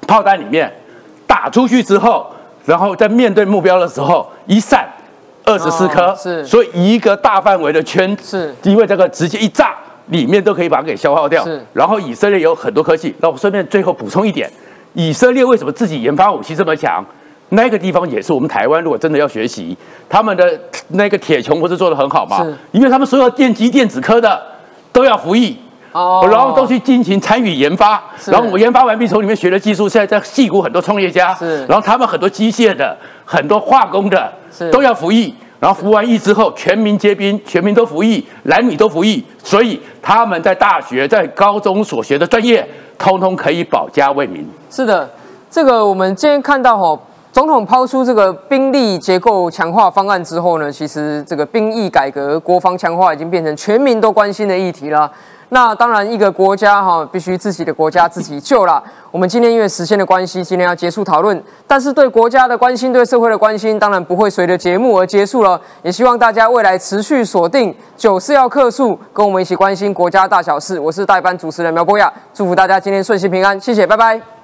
炮弹里面打出去之后，然后在面对目标的时候一散二十四颗，哦是所以一个大范围的圈是因为这个直接一炸，里面都可以把它给消耗掉是。然后以色列有很多科技，那我顺便最后补充一点，以色列为什么自己研发武器这么强？那个地方也是我们台湾，如果真的要学习，他们的那个铁穹不是做的很好吗是？因为他们所有电机电子科的都要服役。哦然后都去进行参与研发，是然后我研发完毕从里面学的技术，现在在戏谷很多创业家，是然后他们很多机械的、很多化工的是都要服役，然后服完役之后全民皆兵，全民都服役，男女都服役，所以他们在大学、在高中所学的专业，通通可以保家卫民。是的，这个我们今天看到哈，总统抛出这个兵力结构强化方案之后呢，其实这个兵役改革、国防强化已经变成全民都关心的议题了。那当然，一个国家哈必须自己的国家自己救了。我们今天因为时间的关系，今天要结束讨论。但是对国家的关心、对社会的关心，当然不会随着节目而结束了。也希望大家未来持续锁定九四要客诉，跟我们一起关心国家大小事。我是代班主持人苗博雅，祝福大家今天顺心平安，谢谢，拜拜。